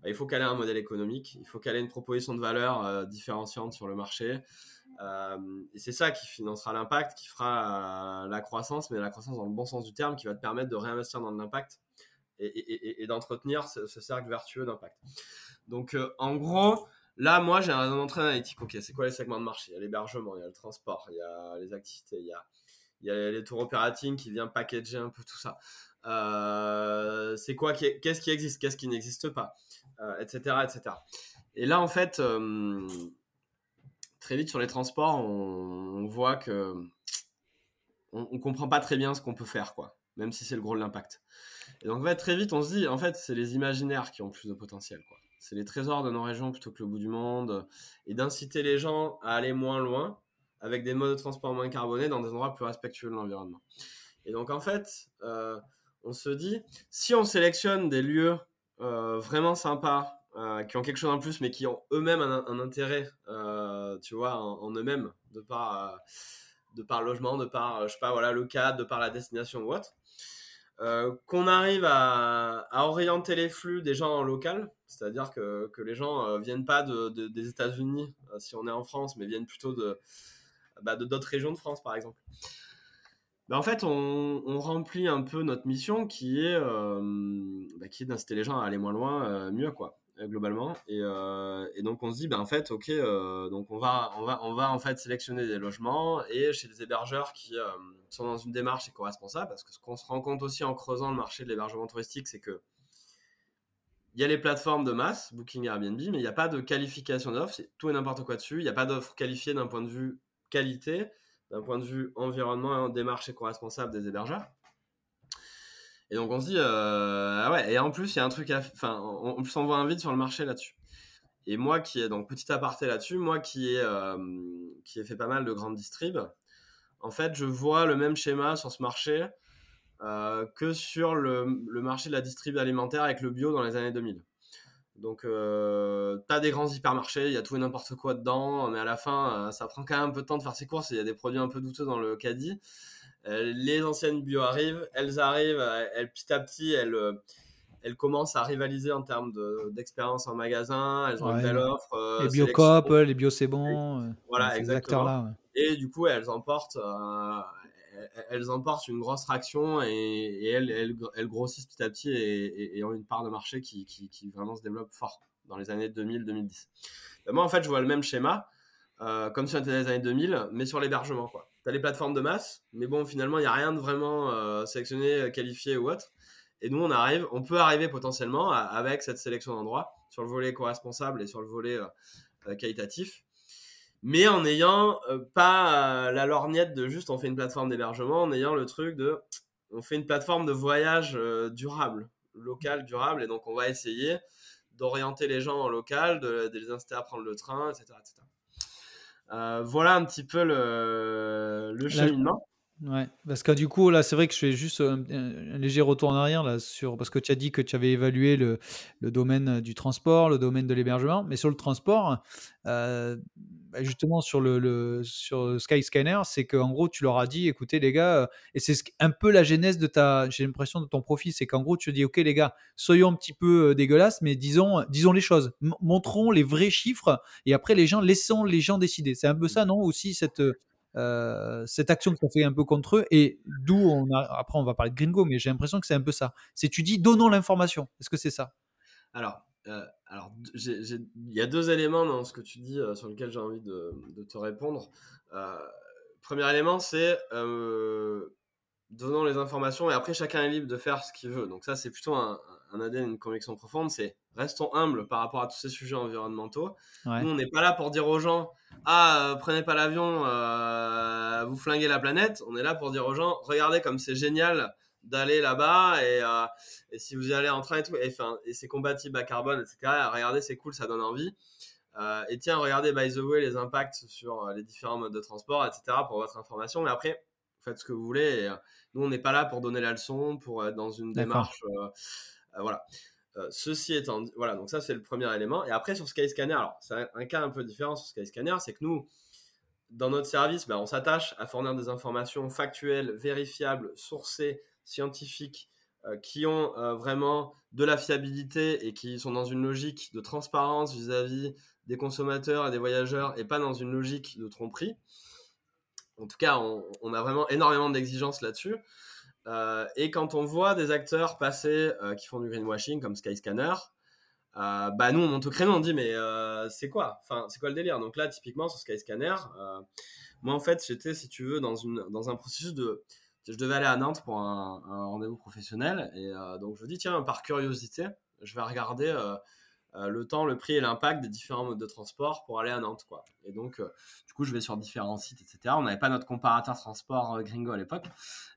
il faut qu'elle ait un modèle économique, il faut qu'elle ait une proposition de valeur euh, différenciante sur le marché. Euh, et c'est ça qui financera l'impact, qui fera euh, la croissance, mais la croissance dans le bon sens du terme, qui va te permettre de réinvestir dans l'impact et, d'entretenir ce, cercle vertueux d'impact. Donc, en gros, là, moi, j'ai un très analytique. Ok, c'est quoi les segments de marché? Il y a l'hébergement, il y a le transport, il y a les activités, il y a, les tours opérating qui viennent packager un peu tout ça. c'est quoi Qu'est-ce qui existe? Qu'est-ce qui n'existe pas? Etc., etc. Et là, en fait, très vite sur les transports, on, voit que on, comprend pas très bien ce qu'on peut faire, quoi, même si c'est le gros de l'impact. Et donc, très vite, on se dit, en fait, c'est les imaginaires qui ont plus de potentiel, quoi. C'est les trésors de nos régions plutôt que le bout du monde, et d'inciter les gens à aller moins loin avec des modes de transport moins carbonés dans des endroits plus respectueux de l'environnement. Et donc, en fait, euh, on se dit, si on sélectionne des lieux euh, vraiment sympas, euh, qui ont quelque chose en plus, mais qui ont eux-mêmes un, intérêt, tu vois, en, eux-mêmes, de par, de par logement, de par, je sais pas, voilà, le cadre, de par la destination ou autre, qu'on arrive à, orienter les flux des gens en local, c'est-à-dire que, que, les gens ne viennent pas de, des États-Unis, si on est en France, mais viennent plutôt de, bah, de d'autres régions de France, par exemple. Bah, en fait, on, remplit un peu notre mission qui est, euh, bah, est d'inciter les gens à aller moins loin, euh, mieux, quoi, euh, globalement. Et, et, donc, on se dit, bah, en fait, ok, donc on va, on, va, on va en fait sélectionner des logements et chez des hébergeurs qui sont dans une démarche éco-responsable, parce que ce qu'on se rend compte aussi en creusant le marché de l'hébergement touristique, c'est que il y a les plateformes de masse, Booking Airbnb, mais il n'y a pas de qualification d'offre, c'est tout et n'importe quoi dessus. Il n'y a pas d'offre qualifiée d'un point de vue qualité d'un point de vue environnement, démarche éco-responsable des hébergeurs. Et donc on se dit, euh, ah ouais, et en plus il y a un truc, enfin, en voit un vide sur le marché là-dessus. Et moi qui ai, donc petit aparté là-dessus, moi qui ai, euh, qui ai fait pas mal de grandes distribs, en fait je vois le même schéma sur ce marché euh, que sur le, le, marché de la distrib alimentaire avec le bio dans les années 2000. Donc, euh, t'as des grands hypermarchés, il y a tout et n'importe quoi dedans, mais à la fin, euh, ça prend quand même un peu de temps de faire ses courses et il y a des produits un peu douteux dans le caddie. Euh, les anciennes bio arrivent, elles arrivent, elles, petit à petit, elles, elles commencent à rivaliser en termes d'expérience en magasin, elles ont une belle offre.
les Biocop, les Bio C'est Bon.
Voilà, exactement. Là, Et du coup, elles emportent, elles emportent une grosse traction et, elles, grossissent petit à petit et, ont une part de marché qui, vraiment se développe fort dans les années 2000-2010. Ben, moi, en fait, je vois le même schéma, euh, comme sur les années 2000, mais sur l'hébergement. Tu as les plateformes de masse, mais bon, finalement, il n'y a rien de vraiment euh, sélectionné, qualifié ou autre. Et nous, on arrive, on peut arriver potentiellement avec cette sélection d'endroits sur le volet éco-responsable et sur le volet euh, qualitatif mais en n'ayant euh, pas euh, la lorgnette de juste on fait une plateforme d'hébergement, en ayant le truc de on fait une plateforme de voyage euh, durable, local, durable, et donc on va essayer d'orienter les gens en local, de, les inciter à prendre le train, etc. voilà un petit peu le, le cheminement.
Ouais, parce que du coup, là, c'est vrai que je fais juste un, léger retour en arrière là, sur, parce que tu as dit que tu avais évalué le, le domaine du transport, le domaine de l'hébergement, mais sur le transport, euh, bah, justement sur le, le sur Skyscanner, c'est qu'en gros, tu leur as dit, écoutez les gars, euh, et c'est un peu la genèse de ta, j'ai l'impression de ton profil, c'est qu'en gros, tu dis, ok les gars, soyons un petit peu euh, dégueulasses, mais disons, disons les choses, montrons les vrais chiffres, et après les gens, laissons les gens décider. C'est un peu ça, non? Aussi cette euh, cette action que tu fait un peu contre eux et d'où on a après on va parler de Gringo mais j'ai l'impression que c'est un peu ça. C'est tu dis donnons l'information. Est-ce que c'est ça?
Alors euh, alors il y a deux éléments dans ce que tu dis euh, sur lesquels j'ai envie de, te répondre. Premier élément c'est donnons les informations et après chacun est libre de faire ce qu'il veut. Donc ça c'est plutôt un, un ADN, une conviction profonde, c'est restons humbles par rapport à tous ces sujets environnementaux. Nous, on n'est pas là pour dire aux gens ah euh, prenez pas l'avion, euh, vous flinguez la planète. On est là pour dire aux gens regardez comme c'est génial d'aller là-bas et, euh, et, si vous y allez en train et tout, et, et c'est compatible à carbone, etc. Regardez, c'est cool, ça donne envie. et tiens, regardez by the way les impacts sur les différents modes de transport, etc. pour votre information. Mais après, faites ce que vous voulez. nous, on n'est pas là pour donner la leçon, pour être dans une démarche voilà. Euh, ceci étant, voilà, donc ça c'est le premier élément. Et après sur Skyscanner, alors c'est un, cas un peu différent sur Skyscanner, c'est que nous, dans notre service, ben, on s'attache à fournir des informations factuelles, vérifiables, sourcées, scientifiques, euh, qui ont vraiment de la fiabilité et qui sont dans une logique de transparence vis-à-vis des consommateurs et des voyageurs et pas dans une logique de tromperie. En tout cas, on a vraiment énormément d'exigences là-dessus. Euh, et quand on voit des acteurs passer euh, qui font du greenwashing comme Skyscanner, euh, bah nous on monte au créneau, on dit mais c'est quoi? Enfin c'est quoi le délire? Donc là typiquement sur Skyscanner, moi en fait j'étais si tu veux dans, une, dans un processus de... Je devais aller à Nantes pour un, rendez-vous professionnel et donc je me dis tiens par curiosité je vais regarder euh, le temps, le prix et l'impact des différents modes de transport pour aller à Nantes. Quoi. Et donc, euh, du coup, je vais sur différents sites, etc. On n'avait pas notre comparateur transport euh, Gringo à l'époque,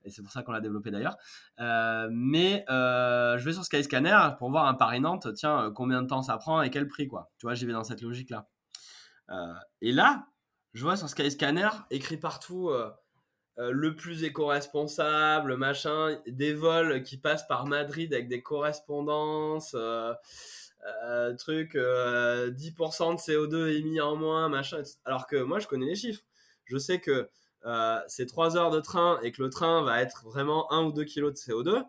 et c'est pour ça qu'on l'a développé d'ailleurs. mais je vais sur Skyscanner pour voir un Paris-Nantes, tiens, combien de temps ça prend et quel prix, quoi. Tu vois, j'y vais dans cette logique-là. et là, je vois sur Skyscanner écrit partout le plus éco-responsable, machin, des vols qui passent par Madrid avec des correspondances. Euh, truc, 10% euh, de CO2 émis en moins, machin. Alors que moi, je connais les chiffres. Je sais que euh, c'est 3 heures de train et que le train va être vraiment 1 ou 2 kilos de CO2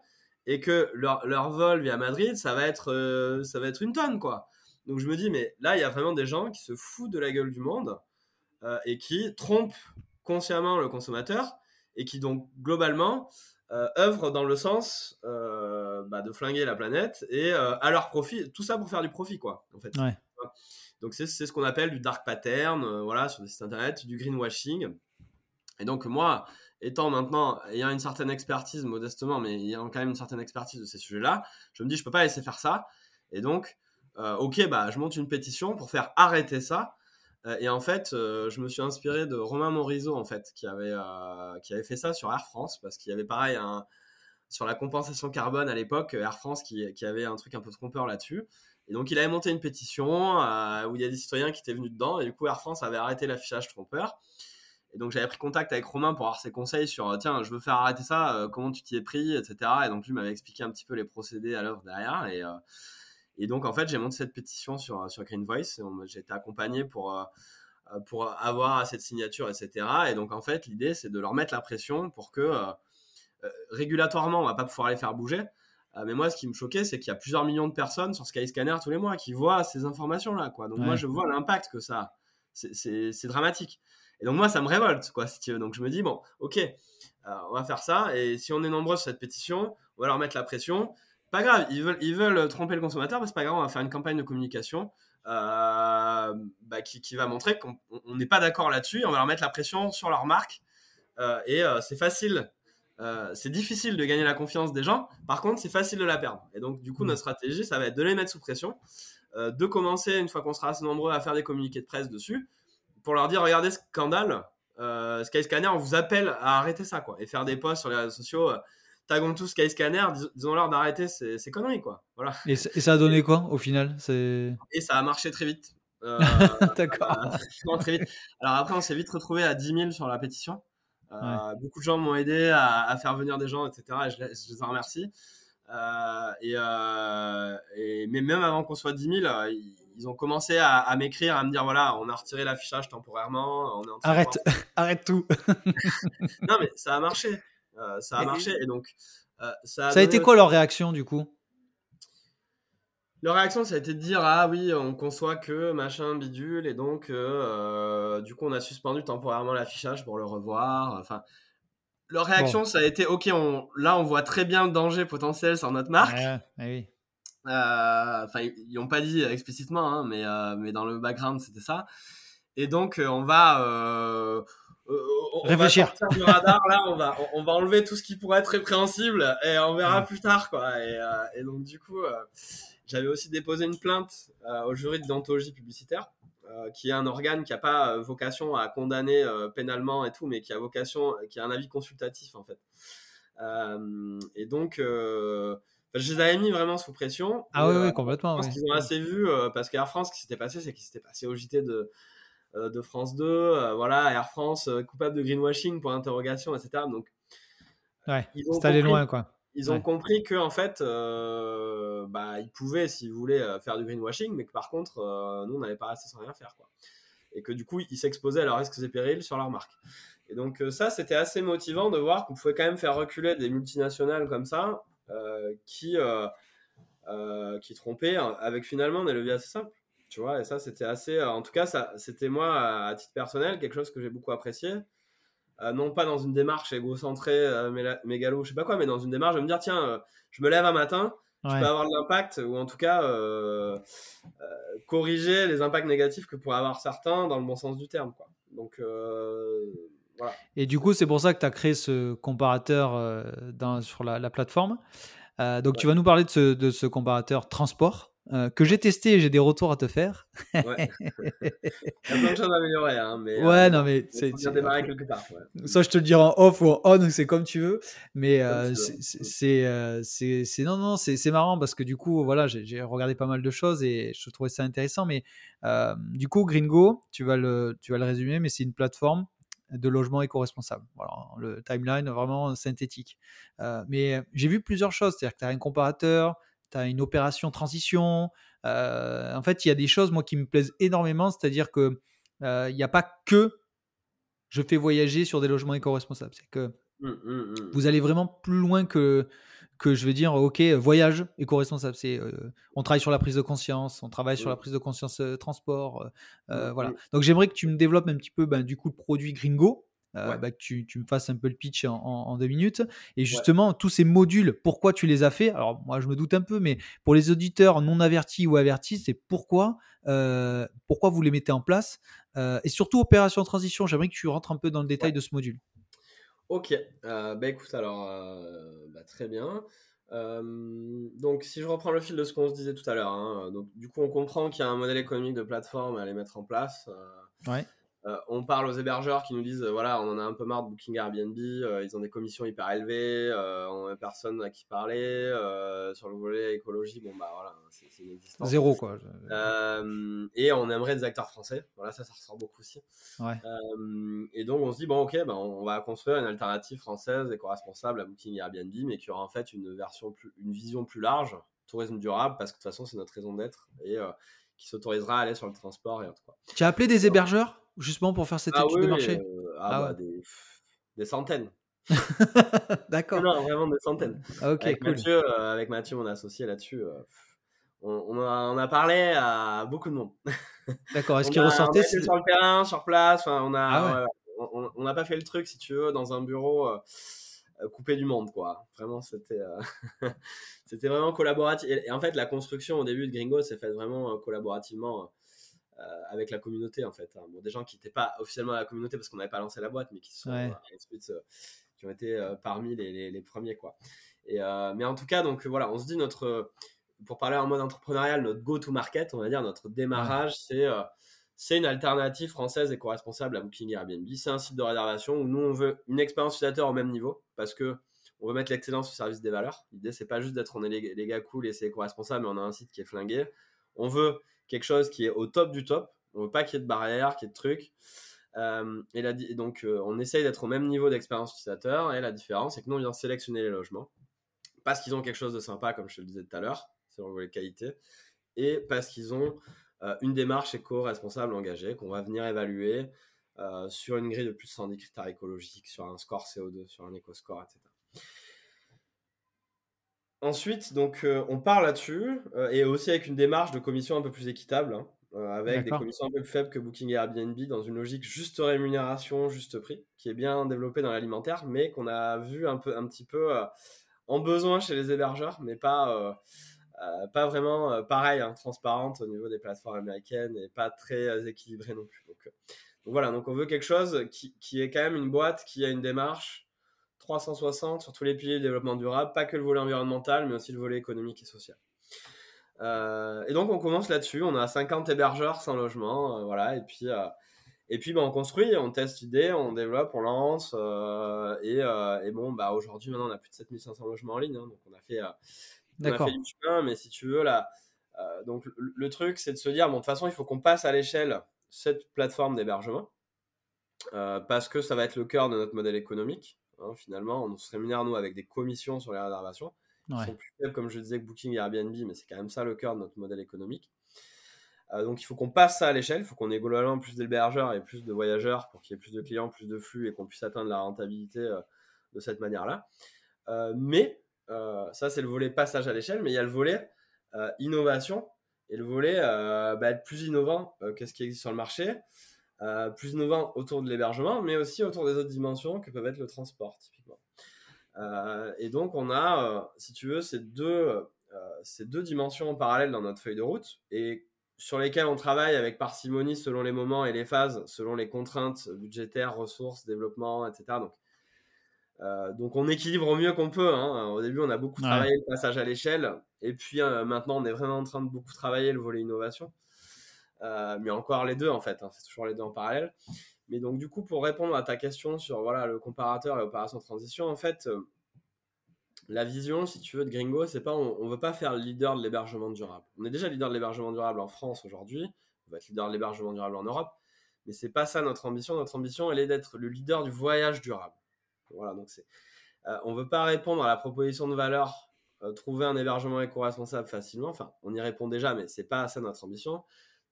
et que leur, leur vol via Madrid, ça va, être, ça va être une tonne, quoi. Donc je me dis, mais là, il y a vraiment des gens qui se foutent de la gueule du monde et qui trompent consciemment le consommateur et qui donc globalement euh, œuvrent dans le sens euh, bah, de flinguer la planète et euh, à leur profit, tout ça pour faire du profit, quoi, en fait. Donc c'est ce qu'on appelle du dark pattern, voilà, sur des sites internet, du greenwashing. Et donc moi, étant maintenant, ayant une certaine expertise, modestement, mais ayant quand même une certaine expertise de ces sujets-là, je me dis, je peux pas laisser faire ça. Et donc, ok, bah, je monte une pétition pour faire arrêter ça euh, et en fait, euh, je me suis inspiré de Romain Morizot, en fait, qui avait, euh, qui avait fait ça sur Air France, parce qu'il y avait pareil sur la compensation carbone à l'époque, Air France qui, qui, avait un truc un peu trompeur là-dessus. Et donc, il avait monté une pétition où il y a des citoyens qui étaient venus dedans, et du coup, Air France avait arrêté l'affichage trompeur. Et donc, j'avais pris contact avec Romain pour avoir ses conseils sur tiens, je veux faire arrêter ça, comment tu t'y es pris, etc. Et donc, lui m'avait expliqué un petit peu les procédés à l'œuvre derrière. Et. Et donc, en fait, j'ai monté cette pétition sur, sur Green Voice. J'ai été accompagné pour, euh, pour avoir cette signature, etc. Et donc, en fait, l'idée, c'est de leur mettre la pression pour que, euh, euh, régulatoirement, on va pas pouvoir les faire bouger. mais moi, ce qui me choquait, c'est qu'il y a plusieurs millions de personnes sur Skyscanner tous les mois qui voient ces informations-là. Quoi. Donc, moi, je vois l'impact que ça a. C'est dramatique. Et donc, moi, ça me révolte, quoi, si tu veux. Donc, je me dis, bon, ok, on va faire ça. Et si on est nombreux sur cette pétition, on va leur mettre la pression pas grave, ils veulent, ils veulent tromper le consommateur, mais c'est pas grave, on va faire une campagne de communication euh, bah, qui, qui, va montrer qu'on n'est pas d'accord là-dessus, on va leur mettre la pression sur leur marque, euh, et euh, c'est facile, c'est difficile de gagner la confiance des gens, par contre c'est facile de la perdre. Et donc du coup, notre stratégie, ça va être de les mettre sous pression, de commencer, une fois qu'on sera assez nombreux, à faire des communiqués de presse dessus, pour leur dire, regardez, scandale, Skyscanner, on vous appelle à arrêter ça, quoi, et faire des posts sur les réseaux sociaux tagons tous Skyscanner, disons-leur d'arrêter ces, conneries, quoi. Voilà.
Et, ça a donné quoi au final
Et ça a marché très vite.
Euh, D'accord.
très vite. Alors après, on s'est vite retrouvé à 10 000 sur la pétition. Euh, beaucoup de gens m'ont aidé à, faire venir des gens, etc. Et je, les en remercie. Euh, et, mais même avant qu'on soit 10 000, ils, ont commencé à, m'écrire, à me dire voilà, on a retiré l'affichage temporairement.
arrête, arrête tout.
non, mais ça a marché. Euh, ça a marché. Et donc,
euh, ça a, été quoi leur réaction du coup?
Leur réaction, ça a été de dire ah oui, on conçoit que machin bidule et donc euh, du coup on a suspendu temporairement l'affichage pour le revoir. Enfin, leur réaction, ça a été ok, on, là on voit très bien le danger potentiel sur notre marque. oui. Enfin, ils n'ont pas dit explicitement, hein, mais mais dans le background c'était ça. Et donc on va
euh, on Réfléchir.
Va du radar, là, on va, on va enlever tout ce qui pourrait être répréhensible et on verra plus tard, quoi. Et, euh, donc, du coup, euh, j'avais aussi déposé une plainte au jury de déontologie publicitaire, qui est un organe qui n'a pas vocation à condamner pénalement et tout, mais qui a vocation, qui a un avis consultatif, en fait. et donc, je les avais mis vraiment sous pression.
Ah oui, oui, complètement.
Pense qu'ils ont assez vu, parce qu'Air France, ce qui s'était passé, c'est qu'il s'était passé au JT de, de France 2, euh, voilà, Air France euh, coupable de greenwashing pour interrogation, etc. Donc,
ouais, c'est allé loin, quoi.
Ils ont compris que en fait, bah, ils pouvaient, s'ils voulaient, faire du greenwashing, mais que par contre, nous, on n'allait pas rester sans rien faire, quoi. Et que du coup, ils s'exposaient à leurs risques et périls sur leur marque. Et donc ça, c'était assez motivant de voir qu'on pouvait quand même faire reculer des multinationales comme ça, qui, qui trompaient, hein, avec finalement des leviers assez simples. Tu vois, et ça, c'était assez. Euh, en tout cas, ça, c'était moi, à titre personnel, quelque chose que j'ai beaucoup apprécié. Euh, non pas dans une démarche égocentrée, euh, mégalo, je sais pas quoi, mais dans une démarche de me dire tiens, je me lève un matin, je peux avoir de l'impact, ou en tout cas corriger les impacts négatifs que pourraient avoir certains dans le bon sens du terme. Quoi. Donc voilà.
Et du coup, c'est pour ça que tu as créé ce comparateur dans, sur la, plateforme. donc tu vas nous parler de ce, de ce comparateur transport. Euh, que j'ai testé et j'ai des retours à te faire.
Ouais. Il y a plein de choses à améliorer, hein, mais.
Ouais,
euh,
non, mais c'est.
démarrer quelque part. ouais.
Ça, je te le dirai en off ou en on, c'est comme tu veux. Mais euh, c'est- euh, c'est- non, non, c'est marrant parce que du coup, voilà, j'ai regardé pas mal de choses et je trouvais ça intéressant. Mais du coup, Gringo, tu vas le, tu vas le résumer, mais c'est une plateforme de logement éco-responsable. Voilà, le timeline vraiment synthétique. Euh, mais j'ai vu plusieurs choses, c'est-à-dire que tu as un comparateur, tu as une opération transition. Euh, en fait, il y a des choses, moi, qui me plaisent énormément, c'est-à-dire que euh, il n'y a pas que je fais voyager sur des logements éco-responsables. C'est que
Hum, hum, hum.
vous allez vraiment plus loin que, que je vais dire, ok, voyage éco-responsable. C'est, euh, on travaille sur la prise de conscience, on travaille sur la prise de conscience transport. voilà. Donc j'aimerais que tu me développes un petit peu ben, du coup le produit Gringo. Euh,
Ouais.
bah, que tu, tu me fasses un peu le pitch en, en- en deux minutes. Et justement, tous ces modules, pourquoi tu les as fait? Alors, moi, je me doute un peu, mais pour les auditeurs non avertis ou avertis, c'est pourquoi, euh, pourquoi vous les mettez en place Euh, Et surtout, opération transition, j'aimerais que tu rentres un peu dans le détail
Ouais.
de ce module.
Ok, bah écoute, alors, bah, très bien. Donc, si je reprends le fil de ce qu'on se disait tout à l'heure, hein, donc, du coup, on comprend qu'il y a un modèle économique de plateforme à aller mettre en place.
Ouais.
Euh, on parle aux hébergeurs qui nous disent euh, voilà, on en a un peu marre de Booking Airbnb, euh, ils ont des commissions hyper élevées, on n'a personne à qui parler. sur le volet écologie, bon, bah voilà, c'est inexistant.
Zéro, quoi.
Et on aimerait des acteurs français. Voilà, ça, ça ressort beaucoup aussi.
Ouais.
Et donc, on se dit, bon, ok, ben, on va construire une alternative française éco-responsable à Booking Airbnb, mais qui aura en fait une, version plus, une vision plus large, tourisme durable, parce que de toute façon, c'est notre raison d'être, et qui s'autorisera à aller sur le transport et autres.
Tu as appelé des hébergeurs? Justement pour faire cette
Ah
étude
oui,
de marché?
euh, ah
Ah
bah,
ouais.
des, centaines.
D'accord.
Non, vraiment des centaines.
Ah, Ok,
avec,
cool.
Mathieu, euh, avec Mathieu, mon associé là-dessus, euh, on, on a, on a parlé à beaucoup de monde.
D'accord. Est-ce qu'il
a- on a
ressortait
sur le terrain, sur place. on a,
Ah ouais.
on- n'a pas fait le truc, si tu veux, dans un bureau coupé du monde, quoi. Vraiment, c'était, c'était vraiment collaboratif. Et, et en fait, la construction au début de Gringo s'est faite vraiment collaborativement avec la communauté, en fait. hein. Bon, des gens qui n'étaient pas officiellement à la communauté parce qu'on n'avait pas lancé la boîte, mais qui sont
Ouais.
euh, ensuite, euh, qui ont été euh, parmi les, les- les premiers, quoi. Et, euh, mais en tout cas, donc voilà, on se dit notre, pour parler en mode entrepreneurial, notre go-to-market, on va dire, notre démarrage, c'est euh, c'est une alternative française éco-responsable à Booking et Airbnb. C'est un site de réservation où nous, on veut une expérience utilisateur au même niveau parce que on veut mettre l'excellence au service des valeurs. L'idée, c'est pas juste d'être on est les, les gars cool et c'est éco-responsable, mais on a un site qui est flingué. On veut quelque chose qui est au top du top. On veut pas qu'il y ait de barrières, qu'il y ait de trucs. Euh, et donc, euh, on essaye d'être au même niveau d'expérience utilisateur. Et la différence, c'est que nous, on vient sélectionner les logements parce qu'ils ont quelque chose de sympa, comme je te le disais tout à l'heure, c'est le volet qualité, et parce qu'ils ont euh, une démarche éco-responsable engagée qu'on va venir évaluer sur une grille de plus de 110 critères écologiques, sur un score CO2, sur un éco-score, etc. Ensuite, donc, euh, on part là-dessus, euh, et aussi avec une démarche de commission un peu plus équitable, hein, euh, avec des commissions un peu plus faibles que Booking et Airbnb, dans une logique juste rémunération, juste prix, qui est bien développée dans l'alimentaire, mais qu'on a vu un, peu, un petit peu en besoin chez les hébergeurs, mais pas, pas vraiment pareil, hein, transparente au niveau des plateformes américaines, et pas très équilibrée non plus. Donc, donc voilà, donc on veut quelque chose qui, qui est quand même une boîte qui a une démarche 360 sur tous les piliers du développement durable, pas que le volet environnemental, mais aussi le volet économique et social. Euh, et donc on commence là-dessus, on a 50 hébergeurs sans logement, euh, voilà, et puis, euh, et puis bah, on construit, on teste l'idée, on développe, on lance, et, et bon, bah, aujourd'hui maintenant on a plus de 7500 logements en ligne, hein, donc on a fait, on a
D'accord.
fait du chemin, mais si tu veux, là, donc le, le truc c'est de se dire, bon, de toute façon il faut qu'on passe à l'échelle cette plateforme d'hébergement, parce que ça va être le cœur de notre modèle économique. Hein, finalement, on se rémunère nous avec des commissions sur les réservations qui
Ouais.
sont plus faibles, comme je disais, que Booking et Airbnb, mais c'est quand même ça le cœur de notre modèle économique. Euh, donc il faut qu'on passe ça à l'échelle, il faut qu'on ait globalement plus d'hébergeurs et plus de voyageurs pour qu'il y ait plus de clients, plus de flux et qu'on puisse atteindre la rentabilité euh, de cette manière-là. Euh, mais ça, c'est le volet passage à l'échelle, mais il y a le volet innovation et le volet bah, être plus innovant que ce qui existe sur le marché, euh, plus innovant autour de l'hébergement, mais aussi autour des autres dimensions que peuvent être le transport, typiquement. Euh, et donc, on a, euh, si tu veux, ces deux, ces deux dimensions en parallèle dans notre feuille de route et sur lesquelles on travaille avec parcimonie selon les moments et les phases, selon les contraintes budgétaires, ressources, développement, etc. Donc, Euh, donc on équilibre au mieux qu'on peut. Hein. Au début, on a beaucoup travaillé le passage à l'échelle, et puis euh, maintenant, on est vraiment en train de beaucoup travailler le volet innovation. Euh, mais encore les deux en fait, hein. c'est toujours les deux en parallèle. Mais donc du coup, pour répondre à ta question sur voilà le comparateur et opération transition, en fait, la vision, si tu veux, de Gringo, c'est pas on, ne veut pas faire le leader de l'hébergement durable. On est déjà leader de l'hébergement durable en France aujourd'hui. On va être leader de l'hébergement durable en Europe, mais c'est pas ça notre ambition. Notre ambition, elle est d'être le leader du voyage durable. Voilà, donc c'est. Euh, on veut pas répondre à la proposition de valeur, euh, trouver un hébergement éco-responsable facilement. Enfin, on y répond déjà, mais c'est pas ça notre ambition.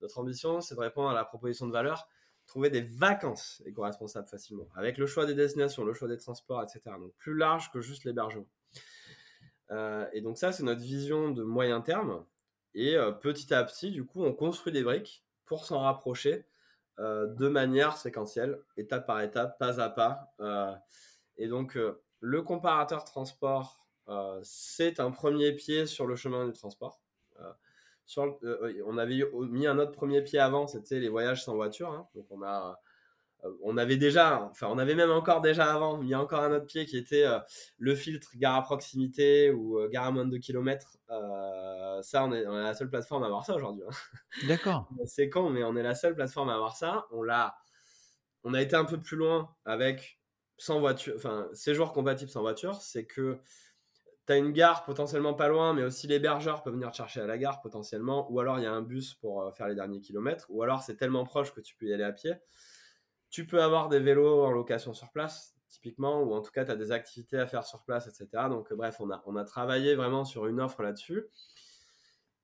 Notre ambition, c'est de répondre à la proposition de valeur, trouver des vacances éco-responsables facilement, avec le choix des destinations, le choix des transports, etc. Donc plus large que juste l'hébergement. Euh, et donc ça, c'est notre vision de moyen terme. Et petit à petit, du coup, on construit des briques pour s'en rapprocher de manière séquentielle, étape par étape, pas à pas. Et donc, euh, le comparateur transport, euh, c'est un premier pied sur le chemin du transport. Euh, on avait mis un autre premier pied avant, c'était les voyages sans voiture. Hein. Donc, on a on avait déjà, enfin on avait même encore déjà avant mis encore un autre pied qui était le filtre gare à proximité ou gare à moins de 2 km. ça, on est, la seule plateforme à avoir ça aujourd'hui. Hein.
D'accord.
C'est con, mais on est la seule plateforme à avoir ça. On l'a, on a été un peu plus loin avec sans voiture, enfin, séjour compatible sans voiture, c'est que tu as une gare potentiellement pas loin, mais aussi l'hébergeur peut venir te chercher à la gare potentiellement, ou alors il y a un bus pour euh, faire les derniers kilomètres, ou alors c'est tellement proche que tu peux y aller à pied. Tu peux avoir des vélos en location sur place, typiquement, ou en tout cas tu as des activités à faire sur place, etc. Donc bref, on a, on a travaillé vraiment sur une offre là-dessus.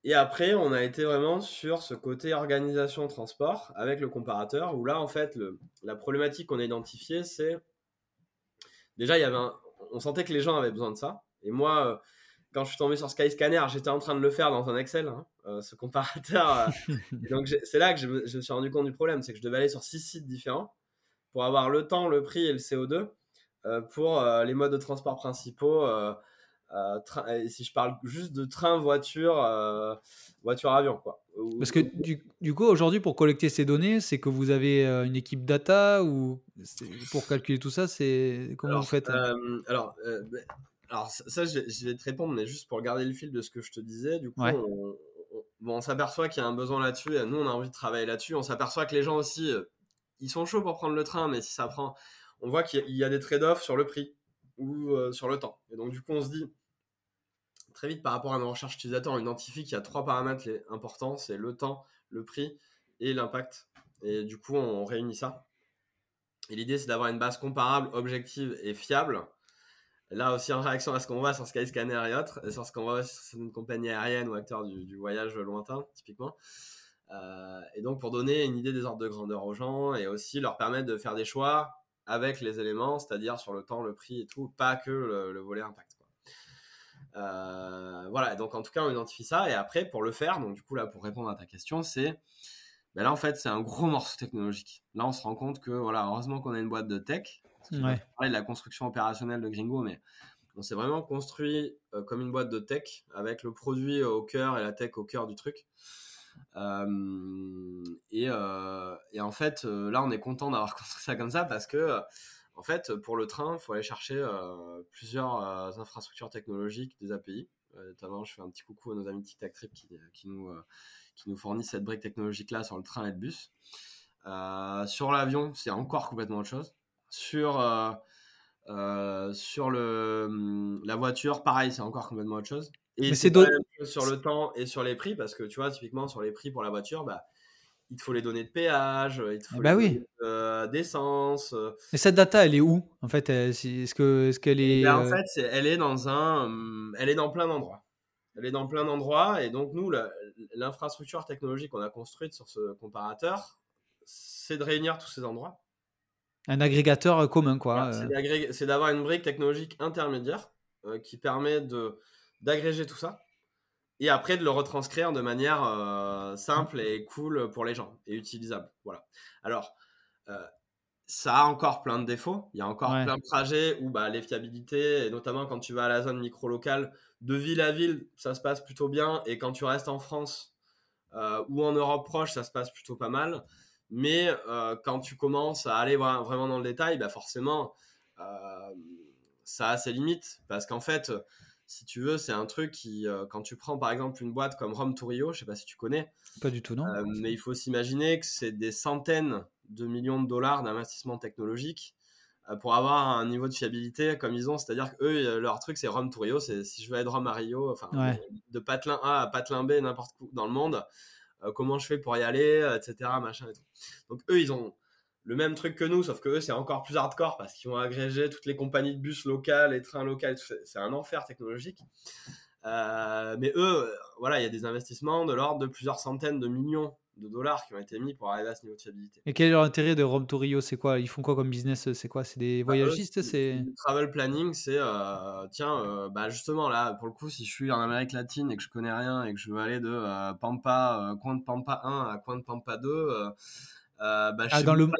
Et après, on a été vraiment sur ce côté organisation transport avec le comparateur, où là, en fait, le, la problématique qu'on a identifiée, c'est déjà, il y avait on sentait que les gens avaient besoin de ça. Et moi, euh, quand je suis tombé sur Skyscanner, j'étais en train de le faire dans un Excel, hein, euh, ce comparateur. Euh. donc, c'est là que je me, suis rendu compte du problème, c'est que je devais aller sur six sites différents pour avoir le temps, le prix et le CO2 pour les modes de transport principaux. et si je parle juste de train, voiture, voiture, avion, quoi.
Parce que du, coup, aujourd'hui, pour collecter ces données, c'est que vous avez une équipe data ou pour calculer tout ça, c'est comment vous faites
hein? Alors, ben, alors ça, je, vais te répondre, mais juste pour garder le fil de ce que je te disais, du coup, on, on, s'aperçoit qu'il y a un besoin là-dessus. Et nous, on a envie de travailler là-dessus. On s'aperçoit que les gens aussi, ils sont chauds pour prendre le train, mais si ça prend, on voit qu'il y, a des trade-offs sur le prix ou sur le temps. Et donc, du coup, on se dit très vite par rapport à nos recherches utilisateurs, on identifie qu'il y a trois paramètres importants, c'est le temps, le prix et l'impact. Et du coup, on réunit ça. Et l'idée, c'est d'avoir une base comparable, objective et fiable. Là aussi, en réaction à ce qu'on voit sur Skyscanner et autres, et sur ce qu'on voit sur une compagnie aérienne ou acteur du, voyage lointain, typiquement. Euh, et donc, pour donner une idée des ordres de grandeur aux gens et aussi leur permettre de faire des choix avec les éléments, c'est-à-dire sur le temps, le prix et tout, pas que le volet impact. Euh, voilà, donc en tout cas, on identifie ça. Et après, pour le faire, donc du coup, là, pour répondre à ta question, c'est. Ben là, en fait, c'est un gros morceau technologique. Là, on se rend compte que, voilà, heureusement qu'on a une boîte de tech. On va parler de la construction opérationnelle de Gringo, mais on s'est vraiment construit euh, comme une boîte de tech avec le produit au cœur et la tech au cœur du truc. Euh, et, et, en fait, là, on est content d'avoir construit ça comme ça parce que en fait, pour le train, il faut aller chercher euh, plusieurs euh, infrastructures technologiques, des API. Euh, notamment, je fais un petit coucou à nos amis Tic Tac Trip qui, nous, qui nous fournissent cette brique technologique-là sur le train et le bus. sur l'avion, c'est encore complètement autre chose. Sur, sur le, hum, la voiture, pareil, c'est encore complètement autre chose. Et c'est sur le temps et sur les prix, parce que tu vois, typiquement sur les prix pour la voiture, bah, il te faut les données de péage, il te faut
bah
les
oui.
données euh, d'essence. Euh.
Et cette data, elle est où en fait Est-ce que est-ce qu'elle est,
ben, En fait, elle est dans un, hum, elle est dans plein d'endroits. Elle est dans plein d'endroits et donc nous, l'infrastructure technologique qu'on a construite sur ce comparateur, c'est de réunir tous ces endroits.
Un agrégateur euh, commun, quoi.
c'est d'avoir une brique technologique intermédiaire qui permet de d'agréger tout ça et après de le retranscrire de manière euh, simple et cool pour les gens et utilisable. Voilà. Alors, euh, ça a encore plein de défauts. Il y a encore plein de trajets où bah, les fiabilités, et notamment quand tu vas à la zone micro-locale, de ville à ville, ça se passe plutôt bien. Et quand tu restes en France euh, ou en Europe proche, ça se passe plutôt pas mal. Mais quand tu commences à aller vraiment dans le détail, bah forcément, ça a ses limites parce qu'en fait, si tu veux, c'est un truc qui, euh, quand tu prends par exemple une boîte comme Rome to Rio, je sais pas si tu connais.
Pas du tout, non.
Euh, mais il faut s'imaginer que c'est des centaines de millions de dollars d'investissement technologique euh, pour avoir un niveau de fiabilité comme ils ont. C'est-à-dire que eux, leur truc, c'est Rome to Rio. C'est si je veux être Rome à Rio, enfin, de patelin A à patelin B, n'importe où dans le monde, comment je fais pour y aller, etc. Machin. Donc eux, ils ont le même truc que nous, sauf que eux, c'est encore plus hardcore parce qu'ils ont agrégé toutes les compagnies de bus locales, les trains locaux, c'est un enfer technologique. Euh, mais eux, voilà, il y a des investissements de l'ordre de plusieurs centaines de millions de dollars qui ont été mis pour arriver à ce niveau de fiabilité.
Et quel est leur intérêt de Rome to Rio C'est quoi? Ils font quoi comme business? C'est quoi? C'est des bah, voyagistes C'est
travel planning. C'est euh, tiens, euh, bah justement là, pour le coup, si je suis en Amérique latine et que je connais rien et que je veux aller de Pampa, coin de Pampa 1 à coin de Pampa 2
euh, bah, ah, dans, le, monde,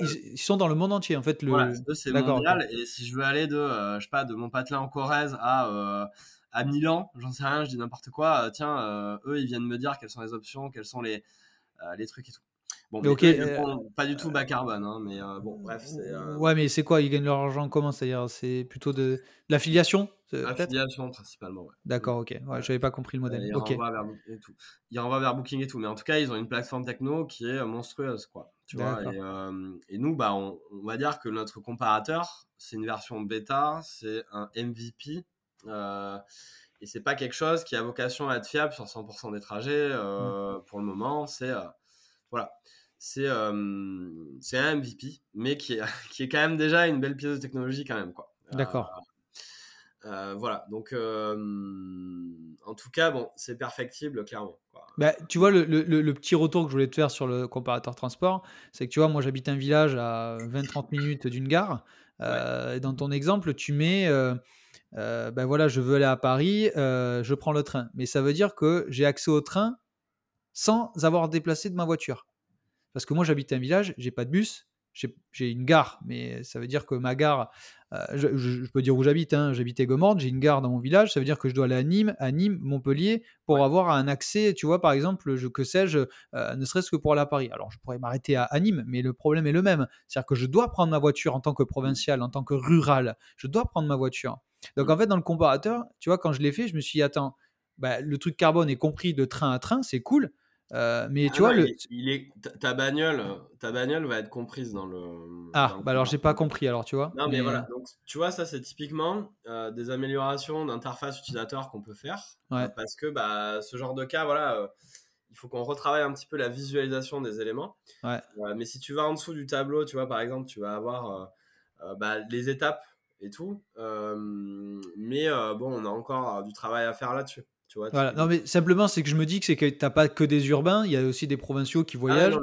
euh, ils sont dans le monde entier en fait. Le...
Voilà, c'est mondial. Et si je veux aller de, euh, je sais pas, de mon patelin en Corrèze à à Milan, j'en sais rien, je dis n'importe quoi. tiens, eux, ils viennent me dire quelles sont les options, quels sont les les trucs et tout. Bon, pas du tout bas carbone, hein, mais bon, bref.
Ouais, mais c'est quoi Ils gagnent leur argent comment C'est-à-dire, c'est plutôt de, de l'affiliation
Affiliation principalement, ouais.
D'accord, ok. Ouais, j'avais pas compris le modèle.
il, renvoie vers, et tout. il renvoie vers Booking et tout. Mais en tout cas, ils ont une plateforme techno qui est monstrueuse, quoi. Tu vois, et, euh, et, nous, bah, on, va dire que notre comparateur, c'est une version bêta, c'est un MVP. Euh, et c'est pas quelque chose qui a vocation à être fiable sur 100% des trajets euh, mm. pour le moment. C'est euh, voilà, c'est c'est un MVP, mais qui est, qui est quand même déjà une belle pièce de technologie quand même quoi.
D'accord.
Euh, voilà, donc euh, en tout cas, bon, c'est perfectible, clairement.
Bah, tu vois, le, le, petit retour que je voulais te faire sur le comparateur transport, c'est que tu vois, moi j'habite un village à 20-30 minutes d'une gare. Euh, et dans ton exemple, tu mets, ben voilà, je veux aller à Paris, je prends le train. Mais ça veut dire que j'ai accès au train sans avoir déplacé de ma voiture. Parce que moi j'habite un village, j'ai pas de bus, j'ai une gare, mais ça veut dire que ma gare, euh, je, peux dire où j'habite, hein, j'habite Aigues-Mortes, j'ai une gare dans mon village, ça veut dire que je dois aller à Nîmes, à Nîmes, Montpellier, pour avoir un accès, tu vois, par exemple, je, que sais-je, euh, ne serait-ce que pour aller à Paris. Alors je pourrais m'arrêter à, Nîmes, mais le problème est le même, c'est-à-dire que je dois prendre ma voiture en tant que provincial, en tant que rural, je dois prendre ma voiture. Donc en fait, dans le comparateur, tu vois, quand je l'ai fait, je me suis dit, attends, bah, le truc carbone est compris de train à train, c'est cool, euh, mais tu ah vois, le...
il, est, ta bagnole, ta bagnole va être comprise dans le.
Ah, bah alors j'ai pas compris alors, tu vois.
Non, mais, voilà. Donc, tu vois, ça c'est typiquement euh, des améliorations d'interface utilisateur qu'on peut faire.
Ouais.
parce que bah, ce genre de cas, voilà, euh, il faut qu'on retravaille un petit peu la visualisation des éléments.
Ouais.
mais si tu vas en dessous du tableau, tu vois, par exemple, tu vas avoir bah, les étapes et tout. mais bon, on a encore du travail à faire là-dessus
voilà. Non, mais simplement, c'est que je me dis que c'est que t'as pas que des urbains, il y a aussi des provinciaux qui ah voyagent.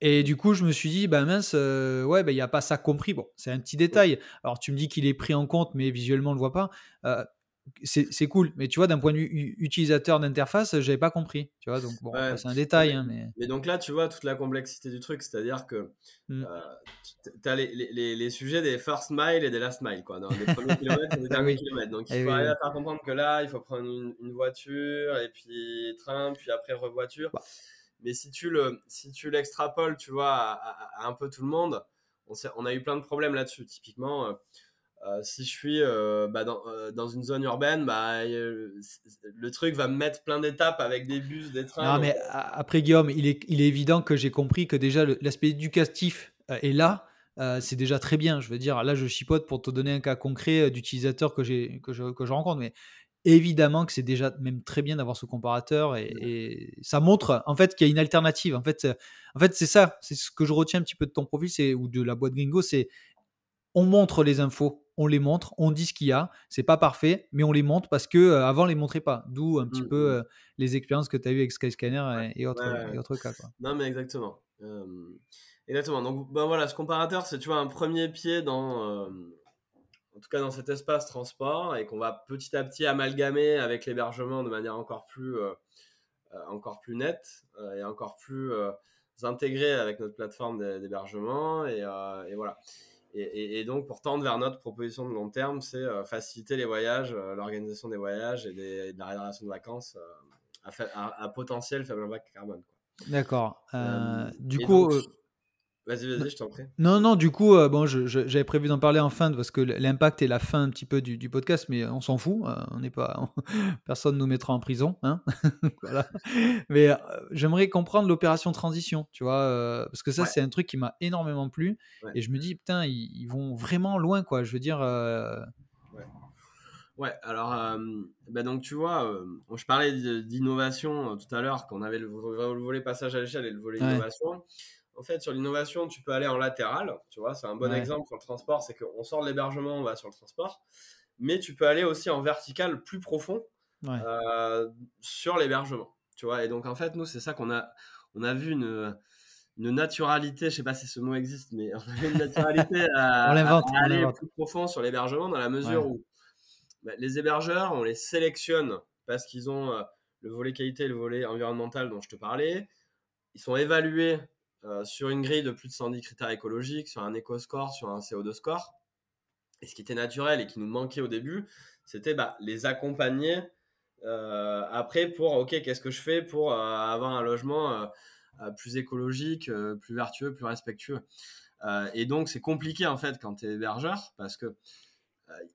et, du coup, je me suis dit, bah mince, euh, ouais, bah, il n'y a pas ça compris. Bon, c'est un petit détail. Alors, tu me dis qu'il est pris en compte, mais visuellement, on le voit pas. Euh, c'est cool. Mais tu vois, d'un point de vue utilisateur d'interface, j'avais pas compris. Tu vois, donc bon, c'est un détail. Hein, mais...
mais... donc là, tu vois toute la complexité du truc, c'est-à-dire que euh, tu as les, les, les, sujets des first mile et des last mile, quoi, dans les premiers kilomètres et les derniers kilomètres. Donc il eh faut arriver à faire comprendre que là, il faut prendre une, voiture et puis train, puis après revoiture. Bah. Mais si tu le, si tu l'extrapoles, tu vois, à, un peu tout le monde, on, on a eu plein de problèmes là-dessus. Typiquement. Euh, euh, si je suis euh, bah, euh, dans, une zone urbaine, bah, le truc va me mettre plein d'étapes avec des bus, des trains.
Non, mais après, Guillaume, il est, il est évident que j'ai compris que déjà l'aspect éducatif est là. c'est déjà très bien. Je veux dire, là, je chipote pour te donner un cas concret d'utilisateur que, que, je, que je rencontre. Mais évidemment que c'est déjà même très bien d'avoir ce comparateur et, ça montre en fait qu'il y a une alternative. En fait, en fait c'est ça, c'est ce que je retiens un petit peu de ton profil c'est ou de la boîte Gringo, c'est on montre les infos on les montre, on dit ce qu'il y a. C'est pas parfait, mais on les montre parce que euh, avant, on les montrait pas. D'où un petit mmh, peu mmh. Euh, les expériences que tu as eues avec Skyscanner et, autres, cas.
Non, mais exactement. exactement. Donc, ben voilà, ce comparateur, c'est tu vois un premier pied dans, en tout cas dans cet espace transport et qu'on va petit à petit amalgamer avec l'hébergement de manière encore plus, euh, encore plus nette et encore plus intégrée avec notre plateforme d'hébergement et, et voilà. Et, donc, pour tendre vers notre proposition de long terme, c'est euh, faciliter les voyages, euh, l'organisation des voyages et, de la réservation de vacances euh, à, potentiel faible impact carbone.
D'accord. du coup,
Vas-y, vas-y, je t'en prie.
Non, non, du coup, euh, bon, j'avais prévu d'en parler en fin parce que l'impact est la fin un petit peu du, podcast, mais on s'en fout. Euh, on n'est pas, personne nous mettra en prison, hein voilà. Mais euh, j'aimerais comprendre l'opération transition, tu vois, parce que ça, c'est un truc qui m'a énormément plu, et je me dis, putain, ils, vont vraiment loin, quoi. Je veux dire.
Ouais. Ouais, alors, bah donc tu vois, je parlais d'innovation tout à l'heure, qu'on avait le, volet passage à l'échelle et le volet innovation en fait, sur l'innovation, tu peux aller en latéral. Tu vois, c'est un bon exemple sur le transport. C'est qu'on sort de l'hébergement, on va sur le transport. Mais tu peux aller aussi en vertical plus profond euh, sur l'hébergement. Tu vois, et donc en fait, nous, c'est ça qu'on a, on a vu une, une naturalité, je sais pas si ce mot existe, mais on a vu une naturalité à, aller plus profond sur l'hébergement dans la mesure où bah, les hébergeurs, on les sélectionne parce qu'ils ont euh, le volet qualité et le volet environnemental dont je te parlais. Ils sont évalués euh, sur une grille de plus de 110 critères écologiques, sur un éco-score, sur un CO2 score. Et ce qui était naturel et qui nous manquait au début, c'était bah, les accompagner euh, après pour, OK, qu'est-ce que je fais pour euh, avoir un logement plus écologique, plus vertueux, plus respectueux. et donc, c'est compliqué en fait quand tu es hébergeur parce que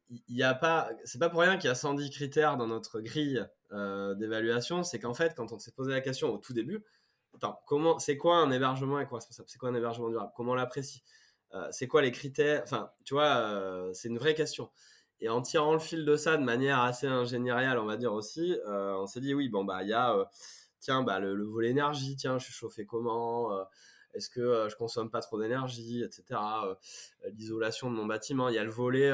il y a pas, c'est pas pour rien qu'il y a 110 critères dans notre grille d'évaluation. C'est qu'en fait, quand on s'est posé la question au tout début, Comment, c'est quoi un hébergement éco-responsable? C'est quoi un hébergement durable? Comment on l'apprécie? Euh, C'est quoi les critères? Enfin, tu vois, euh, c'est une vraie question. Et en tirant le fil de ça de manière assez ingénieriale, on va dire aussi, euh, on s'est dit oui, bon bah il y a, tiens, bah le, volet énergie, tiens, je suis chauffé comment Est-ce que je consomme pas trop d'énergie, etc. L'isolation de mon bâtiment, il y a le volet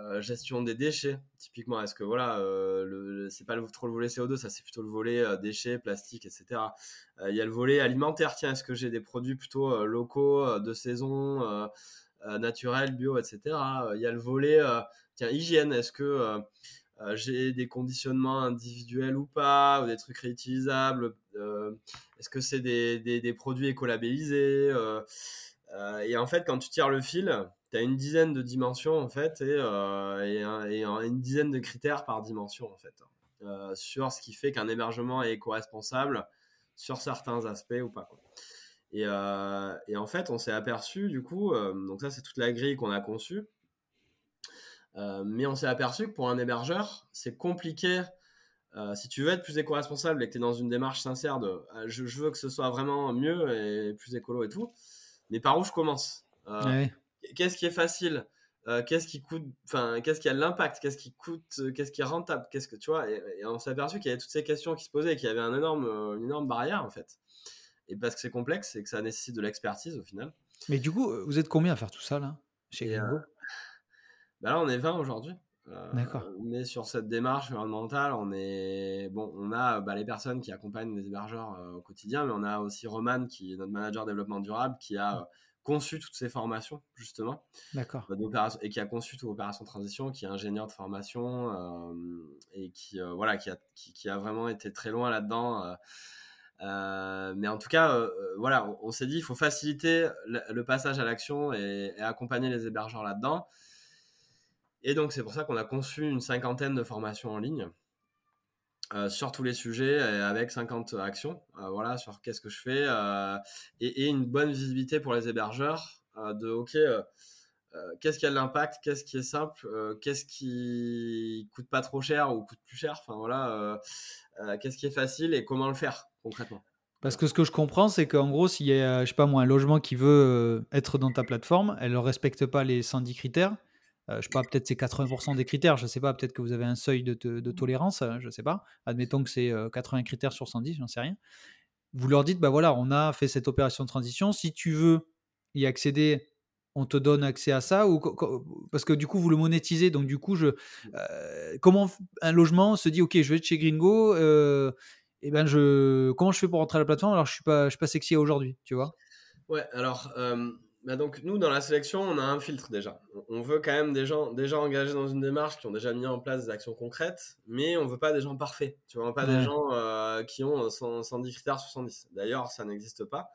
euh, gestion des déchets, typiquement, est-ce que voilà, euh, c'est pas trop le volet CO2, ça c'est plutôt le volet euh, déchets, plastique, etc. Il y a le volet alimentaire, tiens, est-ce que j'ai des produits plutôt locaux, de saison, naturels, bio, etc. Il y a le volet, tiens, hygiène, est-ce que j'ai des conditionnements individuels ou pas, des trucs réutilisables, est-ce que c'est des, des, des, produits écolabellisés Et en fait, quand tu tires le fil, tu as une dizaine de dimensions en fait et, euh, une dizaine de critères par dimension en fait euh, sur ce qui fait qu'un hébergement est éco-responsable sur certains aspects ou pas. Euh, et, en fait, on s'est aperçu du coup, donc ça c'est toute la grille qu'on a conçue, mais on s'est aperçu que pour un hébergeur, c'est compliqué. si tu veux être plus éco-responsable et que tu es dans une démarche sincère de je, veux que ce soit vraiment mieux et plus écolo et tout, mais par où je commence qu'est-ce qui est facile euh, qu'est-ce qui coûte enfin qu'est-ce qui a de l'impact qu'est-ce qui coûte euh, qu'est-ce qui est rentable qu'est-ce que tu vois et, on s'est aperçu qu'il y avait toutes ces questions qui se posaient et qu'il y avait un énorme euh, une énorme barrière en fait et parce que c'est complexe et que ça nécessite de l'expertise au final
mais du coup vous êtes combien à faire tout ça là chez
bah là on est 20 aujourd'hui D'accord. Mais sur cette démarche environnementale, on est bon. On a bah, les personnes qui accompagnent les hébergeurs au quotidien, mais on a aussi Roman qui est notre manager développement durable, qui a conçu toutes ces formations, justement. D'accord. Euh, et qui a conçu toute l'opération transition, qui est ingénieur de formation euh, et qui, euh, voilà, qui a, qui, a vraiment été très loin là-dedans. mais en tout cas, voilà, on, s'est dit, il faut faciliter le, passage à l'action et, accompagner les hébergeurs là-dedans. Et donc, c'est pour ça qu'on a conçu une cinquantaine de formations en ligne. Euh, sur tous les sujets avec 50 actions, euh, voilà, sur qu'est-ce que je fais euh, et, une bonne visibilité pour les hébergeurs de OK, qu'est-ce qui a de l'impact, qu'est-ce qui est simple, qu'est-ce qui coûte pas trop cher ou coûte plus cher, enfin voilà, qu'est-ce qui est facile et comment le faire concrètement.
Parce que ce que je comprends, c'est qu'en gros, s'il y a, je sais pas moi, un logement qui veut être dans ta plateforme, elle ne respecte pas les 110 critères, je sais pas, peut-être c'est 80% des critères, je sais pas, peut-être que vous avez un seuil de, de tolérance, hein, je sais pas. Admettons que c'est 80 euh, critères sur 110, j'en sais rien. Vous leur dites, bah voilà, on a fait cette opération de transition. Si tu veux y accéder, on te donne accès à ça ou parce que du coup vous le monétisez. Donc du coup, euh, comment un logement se dit, ok, je vais être chez Gringo. et ben je, comment je fais pour rentrer à la plateforme alors je suis pas, je suis pas sexy aujourd'hui, tu vois?
Ouais, alors bah donc nous dans la sélection on a un filtre déjà. On veut quand même des gens déjà engagés dans une démarche qui ont déjà mis en place des actions concrètes, mais on veut pas des gens parfaits. Tu vois, pas des gens euh, qui ont 110 critères sur 110. D'ailleurs ça n'existe pas.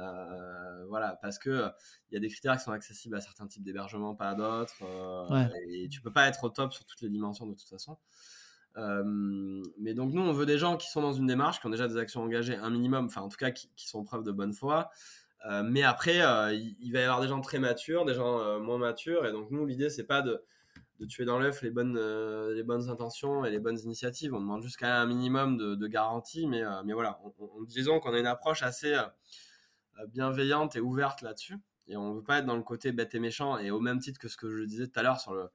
Euh, voilà, parce que il y a des critères qui sont accessibles à certains types d'hébergements, pas à d'autres, euh, et tu peux pas être au top sur toutes les dimensions de toute façon. mais donc nous, on veut des gens qui sont dans une démarche, qui ont déjà des actions engagées, un minimum, enfin en tout cas qui, qui sont preuve de bonne foi, mais après, il, va y avoir des gens très matures, des gens moins matures. Et donc, nous, l'idée, c'est pas de, de tuer dans l'œuf les bonnes, les bonnes intentions et les bonnes initiatives. On demande jusqu'à un minimum de, de garantie. Mais, mais voilà, on, disons qu'on a une approche assez bienveillante et ouverte là-dessus. Et on veut pas être dans le côté bête et méchant. Et au même titre que ce que je disais tout à l'heure sur le,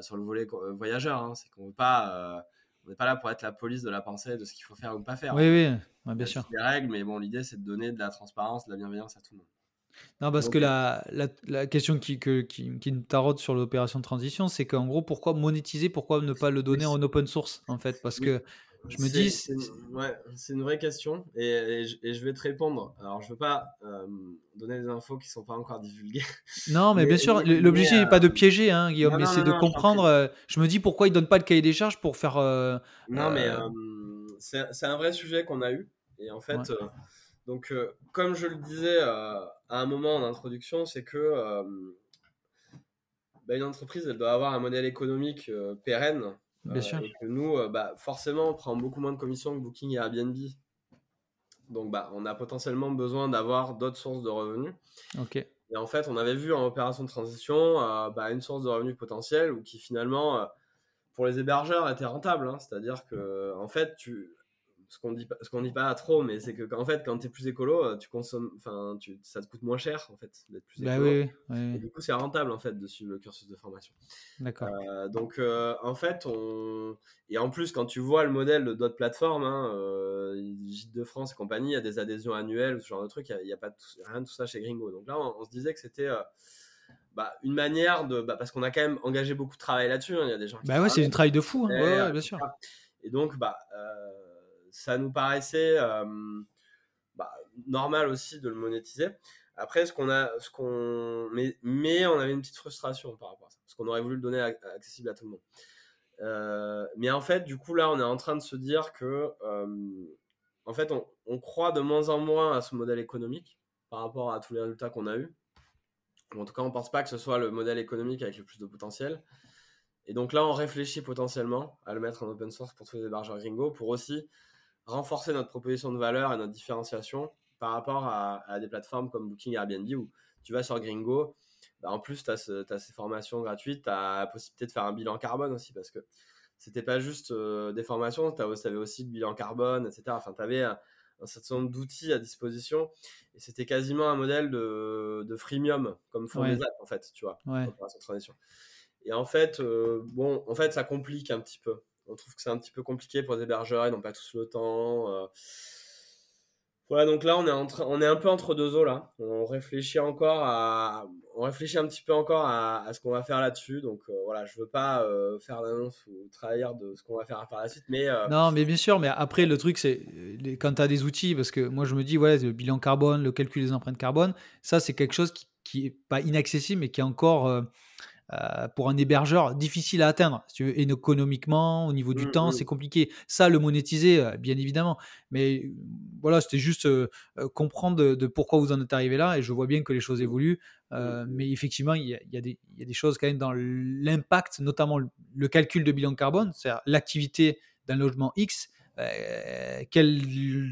sur le volet voyageur, hein, c'est qu'on veut pas on n'est pas là pour être la police de la pensée de ce qu'il faut faire ou pas faire.
Oui, oui, bien sûr.
des règles, mais bon, l'idée, c'est de donner de la transparence, de la bienveillance à tout le monde.
Non, parce que la, la, question qui, que, qui, qui nous taraude sur l'opération de transition, c'est qu'en gros, pourquoi monétiser, pourquoi ne pas le donner en open source, en fait? Parce que je me dis.
C'est ouais, une vraie question et, et, je vais te répondre. Alors, je veux pas euh, donner des infos qui sont pas encore divulguées.
Non, mais, bien sûr, l'objectif n'est pas de euh, piéger, hein, Guillaume, mais c'est de comprendre. Euh, je me dis pourquoi ils donnent pas le cahier des charges pour faire.
non, mais c'est un vrai sujet qu'on a eu. Et en fait, donc, comme je le disais à un moment en introduction, c'est que. Bah, une entreprise, elle doit avoir un modèle économique pérenne
Bien euh, sûr.
Et que nous, euh, bah, forcément, on prend beaucoup moins de commissions que Booking et Airbnb. Donc, bah, on a potentiellement besoin d'avoir d'autres sources de revenus.
Ok.
Et en fait, on avait vu en opération de transition euh, bah, une source de revenus potentielle ou qui finalement, pour les hébergeurs, était rentable. Hein. C'est-à-dire que, en fait, tu, ce qu'on dit ce qu'on dit pas trop mais c'est que en fait quand tu es plus écolo euh, tu consommes enfin tu ça te coûte moins cher en fait d'être plus
bah
écolo.
oui, oui.
et du coup c'est rentable en fait de suivre le cursus de formation.
D'accord.
Euh, donc euh, en fait on et en plus quand tu vois le modèle de d'autres plateformes hein, Gîte de France et compagnie il y a des adhésions annuelles ce genre de trucs il n'y a, pas rien de tout ça chez Gringo. Donc là on, se disait que c'était bah, une manière de bah, parce qu'on a quand même engagé beaucoup de travail là-dessus hein, il y a des gens
bah ouais c'est un travail de fou hein. ouais, bien sûr.
et donc bah ça nous paraissait bah, normal aussi de le monétiser. Après, ce qu'on a, ce qu'on, mais, on avait une petite frustration par rapport à ça, parce qu'on aurait voulu le donner accessible à tout le monde. Mais en fait, du coup, là, on est en train de se dire que, en fait, on, croit de moins en moins à ce modèle économique par rapport à tous les résultats qu'on a eus. En tout cas, on pense pas que ce soit le modèle économique avec le plus de potentiel. Et donc là, on réfléchit potentiellement à le mettre en open source pour tous les hébergeurs gringo pour aussi renforcer notre proposition de valeur et notre différenciation par rapport à, des plateformes comme Booking et Airbnb où tu vas sur Gringo, bah, en plus tu as, ces formations gratuites, tu as la possibilité de faire un bilan carbone aussi parce que c'était pas juste euh, des formations, tu avais aussi le bilan carbone, etc. Enfin, tu avais un, certain nombre d'outils à disposition et c'était quasiment un modèle de, de freemium comme font les apps en fait, tu vois,
ouais.
Et en fait, euh, bon, en fait, ça complique un petit peu on trouve que c'est un petit peu compliqué pour les hébergeurs, ils n'ont pas tous le temps. Euh. Voilà, donc là, on est, on est un peu entre deux eaux là. On réfléchit encore à, on réfléchit un petit peu encore à, ce qu'on va faire là-dessus. Donc euh, voilà, je veux pas euh, faire d'annonce ou trahir de ce qu'on va faire par la suite, mais
non, mais bien sûr. Mais après, le truc, c'est quand tu as des outils, parce que moi, je me dis, ouais, le bilan carbone, le calcul des empreintes carbone, ça, c'est quelque chose qui, qui est pas inaccessible, mais qui est encore euh, pour un hébergeur difficile à atteindre. Si tu veux, économiquement, au niveau du mmh, temps, mmh. c'est compliqué. Ça, le monétiser, euh, bien évidemment. Mais euh, voilà, c'était juste comprendre de, pourquoi vous en êtes arrivé là. Et je vois bien que les choses mmh. évoluent. mais effectivement, il y, a, y, a y, a, des choses quand même dans l'impact, notamment le calcul de bilan carbone, c'est-à-dire l'activité d'un logement X quelles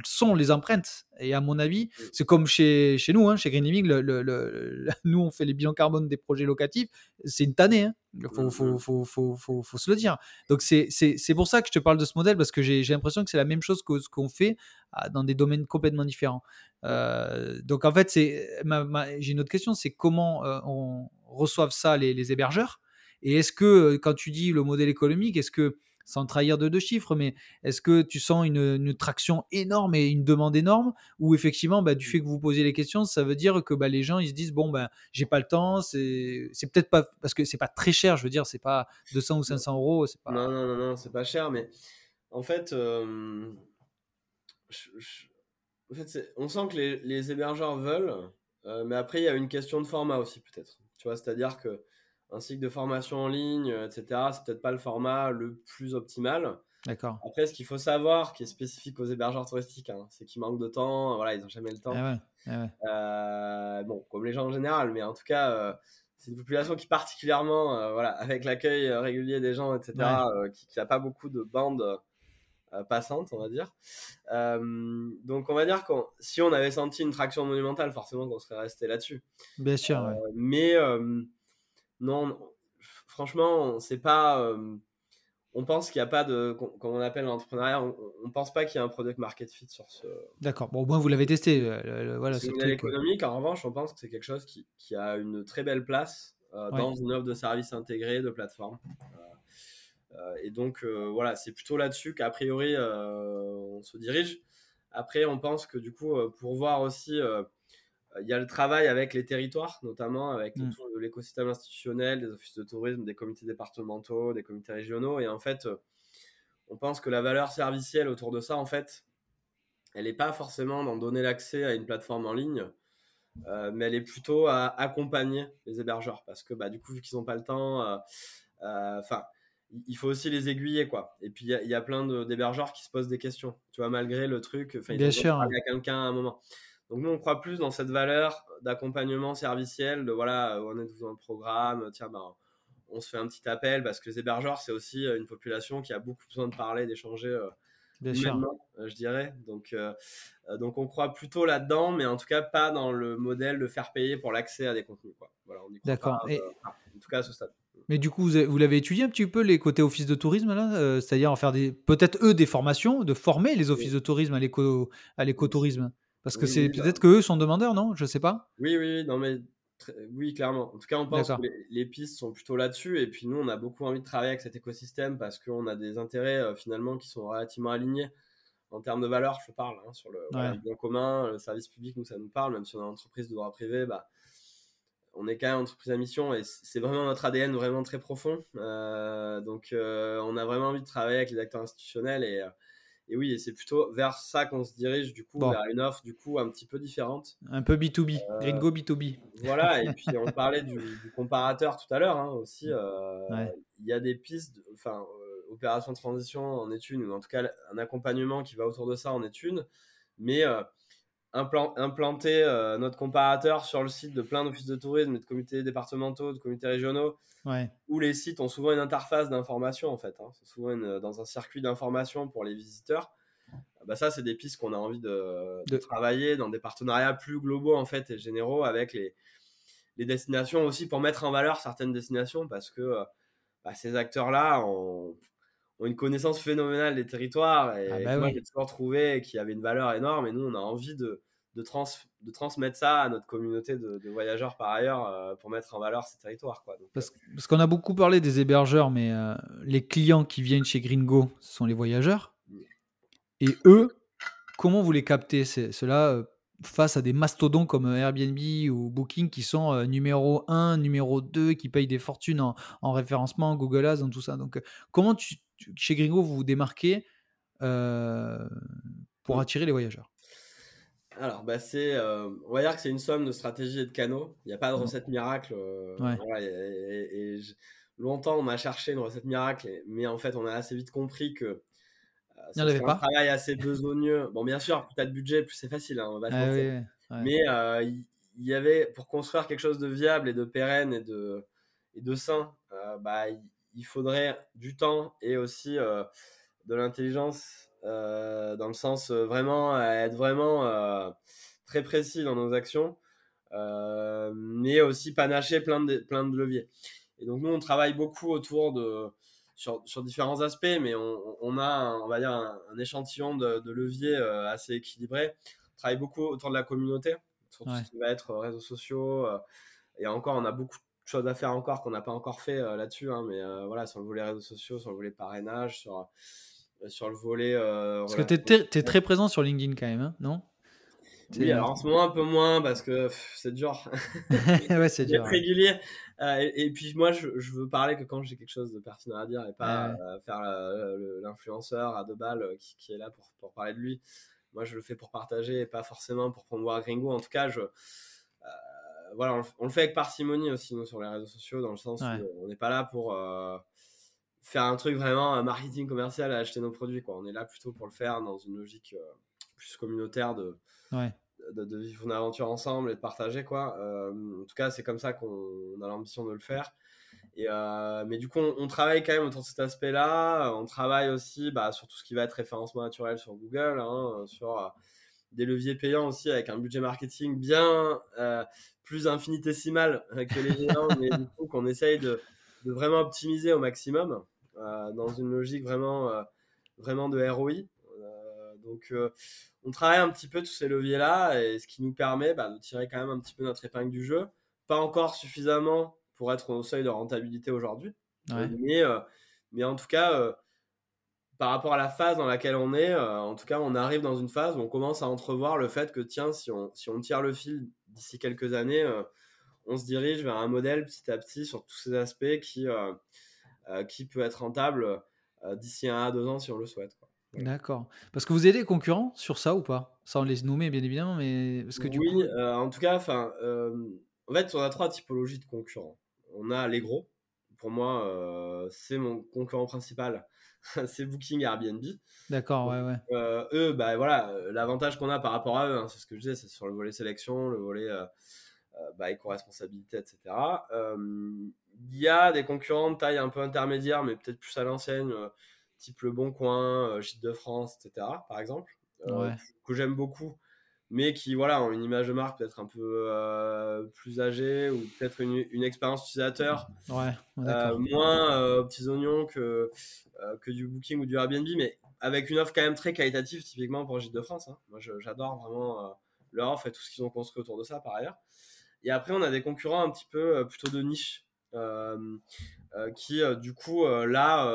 sont les empreintes? Et à mon avis, c'est comme chez, chez nous, hein, chez Green Living, le, le, nous on fait les bilans carbone des projets locatifs, c'est une tannée. Hein. Il faut, faut, faut, faut, faut, se le dire. Donc c'est pour ça que je te parle de ce modèle, parce que j'ai l'impression que c'est la même chose que ce qu'on fait ah, dans des domaines complètement différents. Euh, donc en fait, j'ai une autre question, c'est comment euh, on reçoive ça les, les hébergeurs? Et est-ce que quand tu dis le modèle économique, est-ce que sans trahir de deux chiffres, mais est-ce que tu sens une, traction énorme et une demande énorme? Ou effectivement, bah, du fait que vous posiez les questions, ça veut dire que bah, les gens ils se disent bon, ben j'ai pas le temps, c'est peut-être pas parce que c'est pas très cher, je veux dire, c'est pas 200 ou 500 euros. Pas...
Non, non, non, non c'est pas cher, mais en fait, en fait on sent que les, hébergeurs veulent, euh, mais après, il y a une question de format aussi, peut-être. Tu vois, c'est-à-dire que un cycle de formation en ligne, euh, etc., c'est peut-être pas le format le plus optimal.
D'accord.
Après, ce qu'il faut savoir, qui est spécifique aux hébergeurs touristiques, hein, c'est qu'ils manquent de temps. Voilà, ils n'ont jamais le temps.
Ah ah
euh, bon, comme les gens en général, mais en tout cas, euh, c'est une population qui particulièrement, voilà, avec l'accueil régulier des gens, etc., qui n'a pas beaucoup de bandes passante, on va dire. donc on va dire que si on avait senti une traction monumentale, forcément qu'on serait resté là-dessus.
Bien sûr.
Mais non, franchement, c'est pas on pense qu'il n'y a pas de, comme on appelle l'entrepreneuriat, on, ne pense pas qu'il y a un product market fit sur ce.
D'accord. Bon, au moins vous l'avez testé. voilà,
c'est économique. En revanche, on pense que c'est quelque chose qui, a une très belle place euh, dans une offre de services intégrés de plateforme. Euh, euh, et donc voilà, c'est plutôt là-dessus qu'a priori on se dirige. Après, on pense que du coup, pour voir aussi il y a le travail avec les territoires, notamment avec mmh. l'écosystème institutionnel, des offices de tourisme, des comités départementaux, des comités régionaux. Et en fait, on pense que la valeur servicielle autour de ça, en fait, elle n'est pas forcément d'en donner l'accès à une plateforme en ligne, euh, mais elle est plutôt à accompagner les hébergeurs. Parce que bah, du coup, vu qu'ils n'ont pas le temps, euh, euh, enfin. il faut aussi les aiguiller quoi. Et puis il y, a plein d'hébergeurs qui se posent des questions. Tu vois malgré le truc,
Bien sûr.
Il y a quelqu'un à un moment. Donc nous, on croit plus dans cette valeur d'accompagnement serviciel, de voilà, on est dans le programme, tiens, ben, on se fait un petit appel, parce que les hébergeurs, c'est aussi euh, une population qui a beaucoup besoin de parler, d'échanger. Euh. Euh, je dirais. Donc, donc on croit plutôt là-dedans, mais en tout cas pas dans le modèle de faire payer pour l'accès à des contenus. Voilà,
D'accord.
en tout cas à ce stade.
Mais du coup, vous l'avez étudié un petit peu les côtés office de tourisme là, c'est-à-dire en faire des peut-être eux des formations, de former les offices de tourisme à l'éco à l'écotourisme? Parce que c'est peut-être qu'eux sont demandeurs, non? Je sais pas.
Oui, oui, non, mais oui, clairement. En tout cas, on pense que les, pistes sont plutôt là-dessus. Et puis nous, on a beaucoup envie de travailler avec cet écosystème parce qu'on a des intérêts euh, finalement qui sont relativement alignés en termes de valeur. Je parle hein, sur le, bien commun, le service public, nous ça nous parle. Même si on est entreprise de droit privé, bah, on est quand même entreprise à mission et c'est vraiment notre ADN vraiment très profond. Euh, donc, euh, on a vraiment envie de travailler avec les acteurs institutionnels et et oui, c'est plutôt vers ça qu'on se dirige, du coup, vers une offre du coup un petit peu différente.
Un peu B2B, euh, Gringo B2B.
Voilà, et puis on parlait du, comparateur tout à l'heure hein, aussi. Euh, il y a des pistes, enfin, euh, opération transition en est une, ou en tout cas un accompagnement qui va autour de ça en est une. Mais implanter euh, notre comparateur sur le site de plein d'offices de tourisme, de comités départementaux, de comités régionaux, où les sites ont souvent une interface d'information en fait. Hein. C'est souvent dans un circuit d'information pour les visiteurs. Bah ça, c'est des pistes qu'on a envie de, travailler dans des partenariats plus globaux en fait et généraux avec les, les destinations aussi pour mettre en valeur certaines destinations parce que euh, bah, ces acteurs-là ont, une connaissance phénoménale des territoires. Et ah bah moi, j'ai toujours trouvé qu'il y avait une valeur énorme. Et nous, on a envie de, de, trans, de transmettre ça à notre communauté de, voyageurs par ailleurs euh, pour mettre en valeur ces territoires. Quoi.
parce, euh, parce qu'on a beaucoup parlé des hébergeurs, mais euh, les clients qui viennent chez Gringo, ce sont les voyageurs. Et eux, comment vous les captez? Cela face à des mastodons comme Airbnb ou Booking qui sont numéro 1, numéro 2, qui payent des fortunes en, en référencement, Google Ads, dans tout ça. Donc, comment tu, chez Gringo, vous vous démarquez euh, pour mmh. attirer les voyageurs
alors, bah c'est, euh, on va dire que c'est une somme de stratégies et de canaux. Il n'y a pas de mmh. recette miracle. Euh, et, longtemps, on a cherché une recette miracle, mais en fait, on a assez vite compris que
c'est un
travail assez besogneux. Bon, bien sûr, plus tu as de budget, plus c'est facile. Hein, mais il y, avait, pour construire quelque chose de viable et de pérenne et de, et de sain, bah, il faudrait du temps et aussi euh, de l'intelligence euh, dans le sens euh, vraiment être vraiment très précis dans nos actions, mais aussi panacher plein de, plein de leviers. Et donc nous, on travaille beaucoup autour de sur, sur différents aspects, mais on, on a, on va dire, un, échantillon de, de leviers assez équilibré. On travaille beaucoup autour de la communauté, sur tout ce qui va être réseaux sociaux. et encore, on a beaucoup choses à faire encore qu'on n'a pas encore fait euh, là-dessus, hein, mais euh, voilà, sur le volet réseaux sociaux, sur le volet parrainage, sur, euh, sur le volet.
parce que tu es, très présent sur LinkedIn quand même, hein, non?
Oui, alors en ce moment un peu moins parce que c'est dur.
ouais, c'est dur.
régulier. et, puis moi, je, je, veux parler que quand j'ai quelque chose de pertinent à dire et pas faire l'influenceur à deux balles qui, qui, est là pour, pour, parler de lui. Moi, je le fais pour partager et pas forcément pour promouvoir Gringo. En tout cas, je, voilà, on, le fait avec parcimonie aussi, nous, sur les réseaux sociaux, dans le sens où on n'est pas là pour euh, faire un truc vraiment un marketing commercial à acheter nos produits. Quoi. On est là plutôt pour le faire dans une logique euh, plus communautaire de, de, vivre une aventure ensemble et de partager. Quoi. Euh, en tout cas, c'est comme ça qu'on a l'ambition de le faire. Et, mais du coup, on, travaille quand même autour de cet aspect-là. On travaille aussi bah, sur tout ce qui va être référencement naturel sur Google, hein, sur des leviers payants aussi avec un budget marketing bien plus infinitésimal que les géants, mais du coup qu'on essaye de, de, vraiment optimiser au maximum dans une logique vraiment, vraiment de ROI. donc on travaille un petit peu tous ces leviers-là, et ce qui nous permet bah, de tirer quand même un petit peu notre épingle du jeu. Pas encore suffisamment pour être au seuil de rentabilité aujourd'hui, mais, euh, mais en tout cas, euh, par rapport à la phase dans laquelle on est, euh, en tout cas, on arrive dans une phase où on commence à entrevoir le fait que, tiens, si on, si on tire le fil d'ici quelques années, on se dirige vers un modèle petit à petit sur tous ces aspects qui, qui peut être rentable d'ici un à deux ans si on le souhaite.
D'accord. Parce que vous avez des concurrents sur ça ou pas? Sans les nommer, bien évidemment, mais parce que du
oui, euh, en tout cas, enfin, euh, en fait, on a trois typologies de concurrents. On a les gros. Pour moi, euh, c'est mon concurrent principal. c'est Booking et Airbnb.
D'accord, ouais, ouais.
eux, bah voilà, l'avantage qu'on a par rapport à eux, hein, c'est ce que je disais, c'est sur le volet sélection, le volet bah, éco-responsabilité, etc. Il y a des concurrents de taille un peu intermédiaire, mais peut-être plus à l'enseigne type Le Bon Coin, euh, Gîte de France, etc. par exemple, euh, que j'aime beaucoup, mais qui voilà ont une image de marque peut-être un peu euh, plus âgée ou peut-être une, expérience utilisateur moins aux petits oignons que, que du Booking ou du Airbnb, mais avec une offre quand même très qualitative, typiquement pour Gîte de France. Hein. Moi, j'adore vraiment leur offre et tout ce qu'ils ont construit autour de ça par ailleurs. Et après, on a des concurrents un petit peu plutôt de niche. Euh, qui euh, du coup euh, là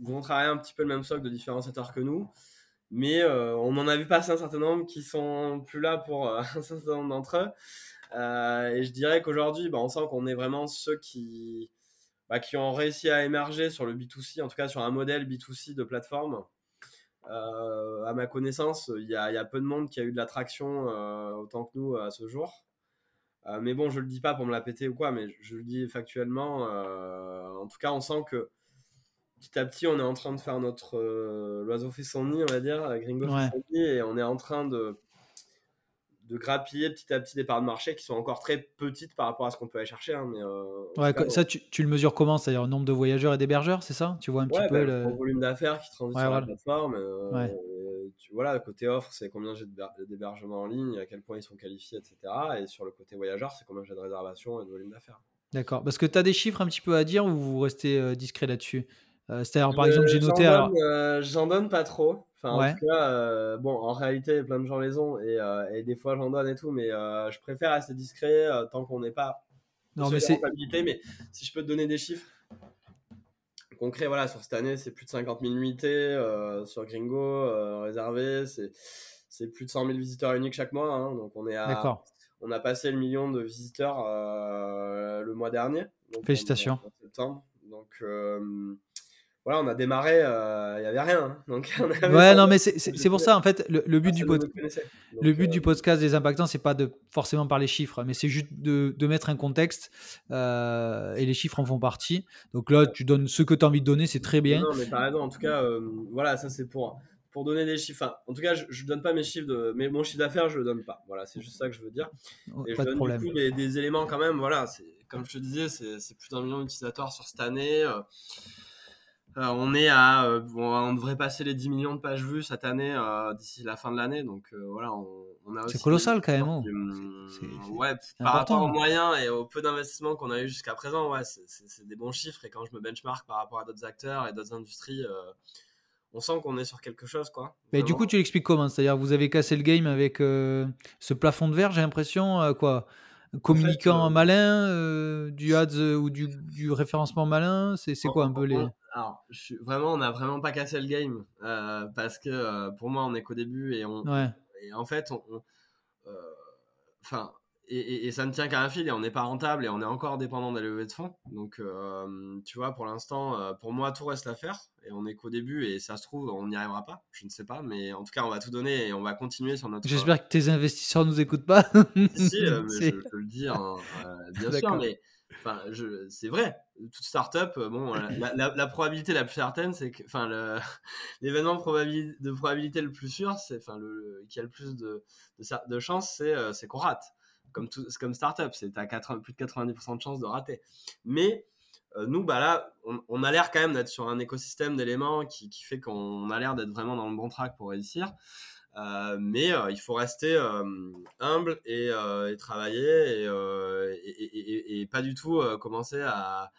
vont travailler un petit peu le même socle de différenciateurs que nous mais on en a vu passer un certain nombre qui sont plus là pour un certain nombre d'entre eux. et je dirais qu'aujourd'hui, bah, on sent qu'on est vraiment ceux qui, bah, qui ont réussi à émerger sur le B2C, en tout cas sur un modèle B2C de plateforme. à ma connaissance, il y, a peu de monde qui a eu de l'attraction autant que nous à ce jour. Euh, mais bon, je le dis pas pour me la péter ou quoi, mais je, le dis factuellement. Euh, en tout cas, on sent que petit à petit, on est en train de faire notre euh, l'oiseau fait son nid, on va dire, Gringo fait son nid, et on est en train de de grappiller petit à petit des parts de marché qui sont encore très petites par rapport à ce qu'on peut aller chercher. Hein, mais,
ouais, ça, tu, tu, le mesures comment? C'est-à-dire le nombre de voyageurs et d'hébergeurs, c'est ça? Tu vois un petit peu
bah, le... volume d'affaires qui transite sur la plateforme voilà, côté offre, c'est combien j'ai d'hébergements en ligne, à quel point ils sont qualifiés, etc. Et sur le côté voyageur, c'est combien j'ai de réservations et de volume d'affaires.
D'accord. Parce que tu as des chiffres un petit peu à dire ou vous restez euh, discret là-dessus? euh, C'est-à-dire, par exemple, j'ai noté.
Euh, j'en donne pas trop. Enfin, en tout cas, bon, en réalité, plein de gens les ont et, et des fois j'en donne et tout, mais je préfère rester discret tant qu'on n'est pas.
Non, mais c'est.
Mais si je peux te donner des chiffres, concret, voilà, sur cette année, c'est plus de 50 000 nuitées euh, sur Gringo euh, réservé. C'est plus de 100 000 visiteurs uniques chaque mois. Hein, donc on est à, on a passé le million de visiteurs euh, le mois dernier.
Félicitations.
En septembre. Donc voilà, on a démarré, euh, il n'y avait rien. Hein. Donc,
ouais, non, mais c'est pour ça, en fait, le, but, du, le but du podcast des impactants, c'est pas de forcément parler chiffres, mais c'est juste de, de, mettre un contexte euh, et les chiffres en font partie. Donc là, tu donnes ce que tu as envie de donner, c'est très bien.
Non, mais as raison, en tout cas, euh, voilà, ça c'est pour, pour donner des chiffres. en tout cas, je ne donne pas mes chiffres, de, mais mon chiffre d'affaires, je le donne pas. Voilà, c'est juste ça que je veux dire.
Oh, et pas je de donne problème. Du
coup, des, des, éléments quand même, voilà, comme je te disais, c'est plus d'un million d'utilisateurs sur cette année. Euh, on est à, euh, on devrait passer les 10 millions de pages vues cette année euh, d'ici la fin de l'année. Donc voilà, on, a
C'est colossal quand même. Hein.
ouais, par rapport aux moyens et au peu d'investissement qu'on a eu jusqu'à présent, ouais, c'est des bons chiffres. Et quand je me benchmark par rapport à d'autres acteurs et d'autres industries, on sent qu'on est sur quelque chose, quoi.
Mais du coup, tu l'expliques comment? C'est-à-dire, vous avez cassé le game avec ce plafond de verre, j'ai l'impression, quoi? Communiquant malin, du ads ou du, du référencement malin C'est quoi un peu les
alors, je vraiment, on n'a vraiment pas cassé le game euh, parce que euh, pour moi, on est qu'au début et on. Et en fait, on. Euh, enfin. Et, et, ça ne tient qu'à un fil et on n'est pas rentable et on est encore dépendant des levées de fonds. Donc, tu vois, pour l'instant, pour moi, tout reste à faire et on est qu'au début et ça se trouve, on n'y arrivera pas. Je ne sais pas, mais en tout cas, on va tout donner et on va continuer sur notre.
J'espère que tes investisseurs nous écoutent pas.
si, mais je, peux le dire, hein, bien sûr, mais Enfin, c'est vrai. Toute startup, euh, bon, la, probabilité la plus certaine, c'est que, enfin, l'événement de probabilité le plus sûr, c'est, enfin, le, qui a le plus de, de, chance, c'est, euh, c'est qu'on rate. Comme tout, comme startup, c'est à plus de 90% de chance de rater. Mais nous, bah là, on, a l'air quand même d'être sur un écosystème d'éléments qui, qui, fait qu'on a l'air d'être vraiment dans le bon track pour réussir. mais il faut rester humble et, travailler et, et, pas du tout commencer à,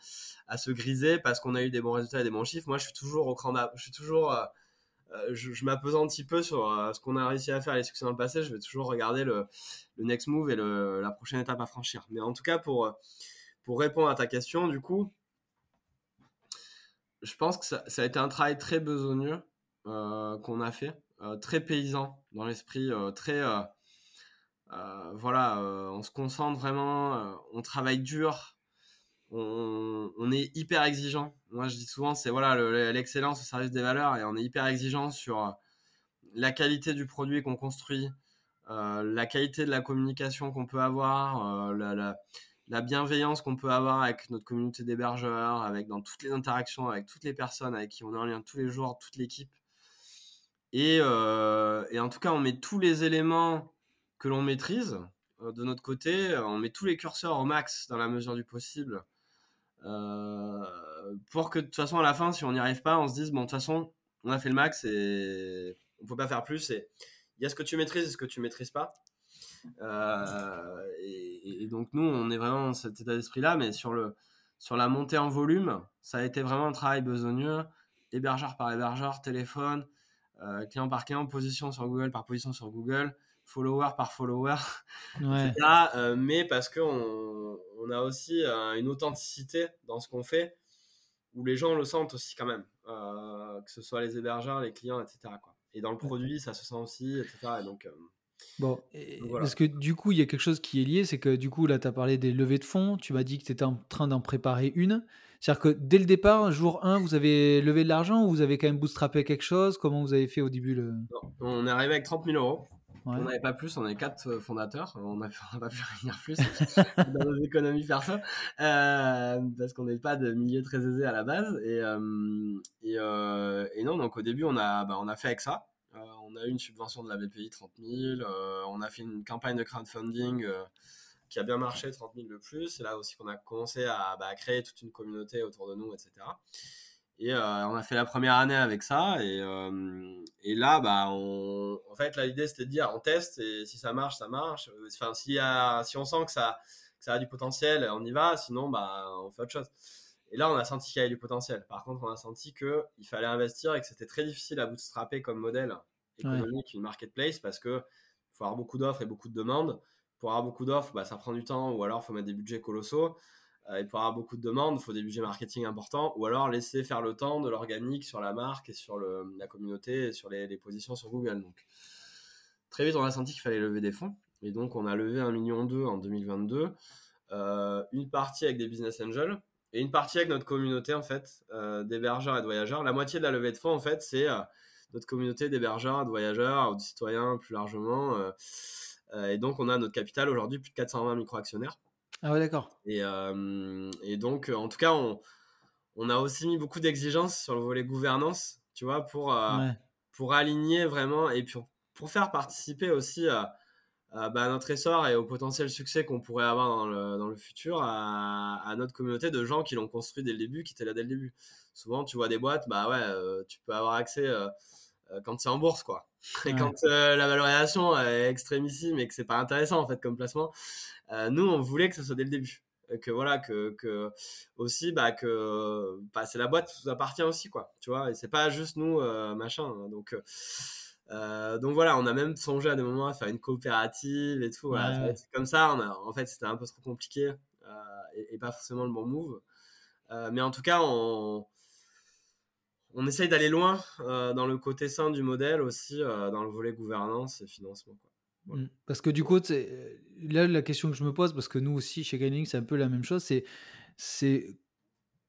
à, se griser parce qu'on a eu des bons résultats et des bons chiffres. Moi, je suis toujours au cran Je suis toujours euh, je, je un petit peu sur euh, ce qu'on a réussi à faire, les succès dans le passé. Je vais toujours regarder le, next move et la prochaine étape à franchir. Mais en tout cas, pour, euh, pour répondre à ta question, du coup, je pense que ça, a été un travail très besogneux qu'on a fait, très paysan dans l'esprit, très. voilà, on se concentre vraiment, on travaille dur, on, est hyper exigeant. Moi, je dis souvent, c'est voilà l'excellence au service des valeurs et on est hyper exigeant sur euh, la qualité du produit qu'on construit, euh, la qualité de la communication qu'on peut avoir, euh, la, bienveillance qu'on peut avoir avec notre communauté d'hébergeurs, avec dans toutes les interactions avec toutes les personnes avec qui on est en lien tous les jours, toute l'équipe. Et, en tout cas, on met tous les éléments que l'on maîtrise de notre côté, on met tous les curseurs au max dans la mesure du possible pour que de toute façon à la fin, si on n'y arrive pas, on se dise bon de toute façon, on a fait le max et on peut pas faire plus. Et il y a ce que tu maîtrises et ce que tu maîtrises pas. Euh, et, donc nous, on est vraiment dans cet état d'esprit-là, mais sur le sur la montée en volume, ça a été vraiment un travail besogneux, hébergeur par hébergeur, téléphone, euh, client par client, position sur Google par position sur Google, follower par follower, ouais. etc. mais parce qu'on on a aussi euh, une authenticité dans ce qu'on fait où les gens le sentent aussi quand même, euh, que ce soit les hébergeurs, les clients, etc. Quoi. Et dans le produit, ça se sent aussi, etc. Et donc, euh,
bon, parce que du coup, il y a quelque chose qui est lié, c'est que du coup, là, tu as parlé des levées de fonds, tu m'as dit que tu étais en train d'en préparer une. C'est-à-dire que dès le départ, jour 1, vous avez levé de l'argent ou vous avez quand même bootstrappé quelque chose? Comment vous avez fait au début le...
on est arrivé avec 30 000 euros. On n'avait pas plus, on est quatre euh, fondateurs, on n'a pas pu réunir plus dans nos économies perso, euh, parce qu'on n'est pas de milieu très aisé à la base. Et, euh, et, non, donc au début, on a, bah, on a fait avec ça. on a eu une subvention de la BPI 30 000, on a fait une campagne de crowdfunding qui a bien marché, 30 000 de plus. C'est là aussi qu'on a commencé à, bah, à, créer toute une communauté autour de nous, etc. Et euh, on a fait la première année avec ça. Et, euh, et là, bah, on, en fait, l'idée, c'était de dire, on teste et si ça marche, ça marche. Enfin, si, si on sent que ça, que ça a du potentiel, on y va. Sinon, bah, on fait autre chose. Et là, on a senti qu'il y avait du potentiel. Par contre, on a senti qu'il fallait investir et que c'était très difficile à bootstrapper comme modèle économique une marketplace parce que faut avoir beaucoup d'offres et beaucoup de demandes. Pour avoir beaucoup d'offres, bah, ça prend du temps ou alors il faut mettre des budgets colossaux. Euh, et pour avoir beaucoup de demandes, il faut des budgets marketing importants, ou alors laisser faire le temps de l'organique sur la marque et sur la communauté et sur les, positions sur Google. Donc, très vite, on a senti qu'il fallait lever des fonds. Et donc, on a levé 1,2 million en 2022. Euh, une partie avec des business angels et une partie avec notre communauté, en fait, euh, d'hébergeurs et de voyageurs. La moitié de la levée de fonds, en fait, c'est notre communauté d'hébergeurs, de voyageurs, de citoyens plus largement. et donc, on a notre capital aujourd'hui, plus de 420 micro-actionnaires.
Ah ouais, d'accord.
Et, euh, et, donc, en tout cas, on, on a aussi mis beaucoup d'exigences sur le volet gouvernance, tu vois, pour, euh, pour aligner vraiment et pour, pour faire participer aussi à, bah, notre essor et au potentiel succès qu'on pourrait avoir dans le, dans le futur à, à, notre communauté de gens qui l'ont construit dès le début, qui étaient là dès le début. Souvent, tu vois des boîtes, bah ouais, euh, tu peux avoir accès quand c'est en bourse, quoi. Et quand la valorisation est extrémissime et que c'est pas intéressant en fait comme placement, euh, nous, on voulait que ce soit dès le début. Euh, que voilà, que, que aussi, bah, que bah, c'est la boîte qui nous appartient aussi, quoi. Tu vois, et c'est pas juste nous, euh, machin. Hein. donc. donc voilà, on a même songé à des moments à faire une coopérative et tout. Comme ça, on a, en fait, c'était un peu trop compliqué et, pas forcément le bon move. mais en tout cas, on, on essaye d'aller loin dans le côté sain du modèle aussi, dans le volet gouvernance et financement.
Mmh. Parce que du coup, là, la question que je me pose, parce que nous aussi, chez Gaining, c'est un peu la même chose, c'est, c'est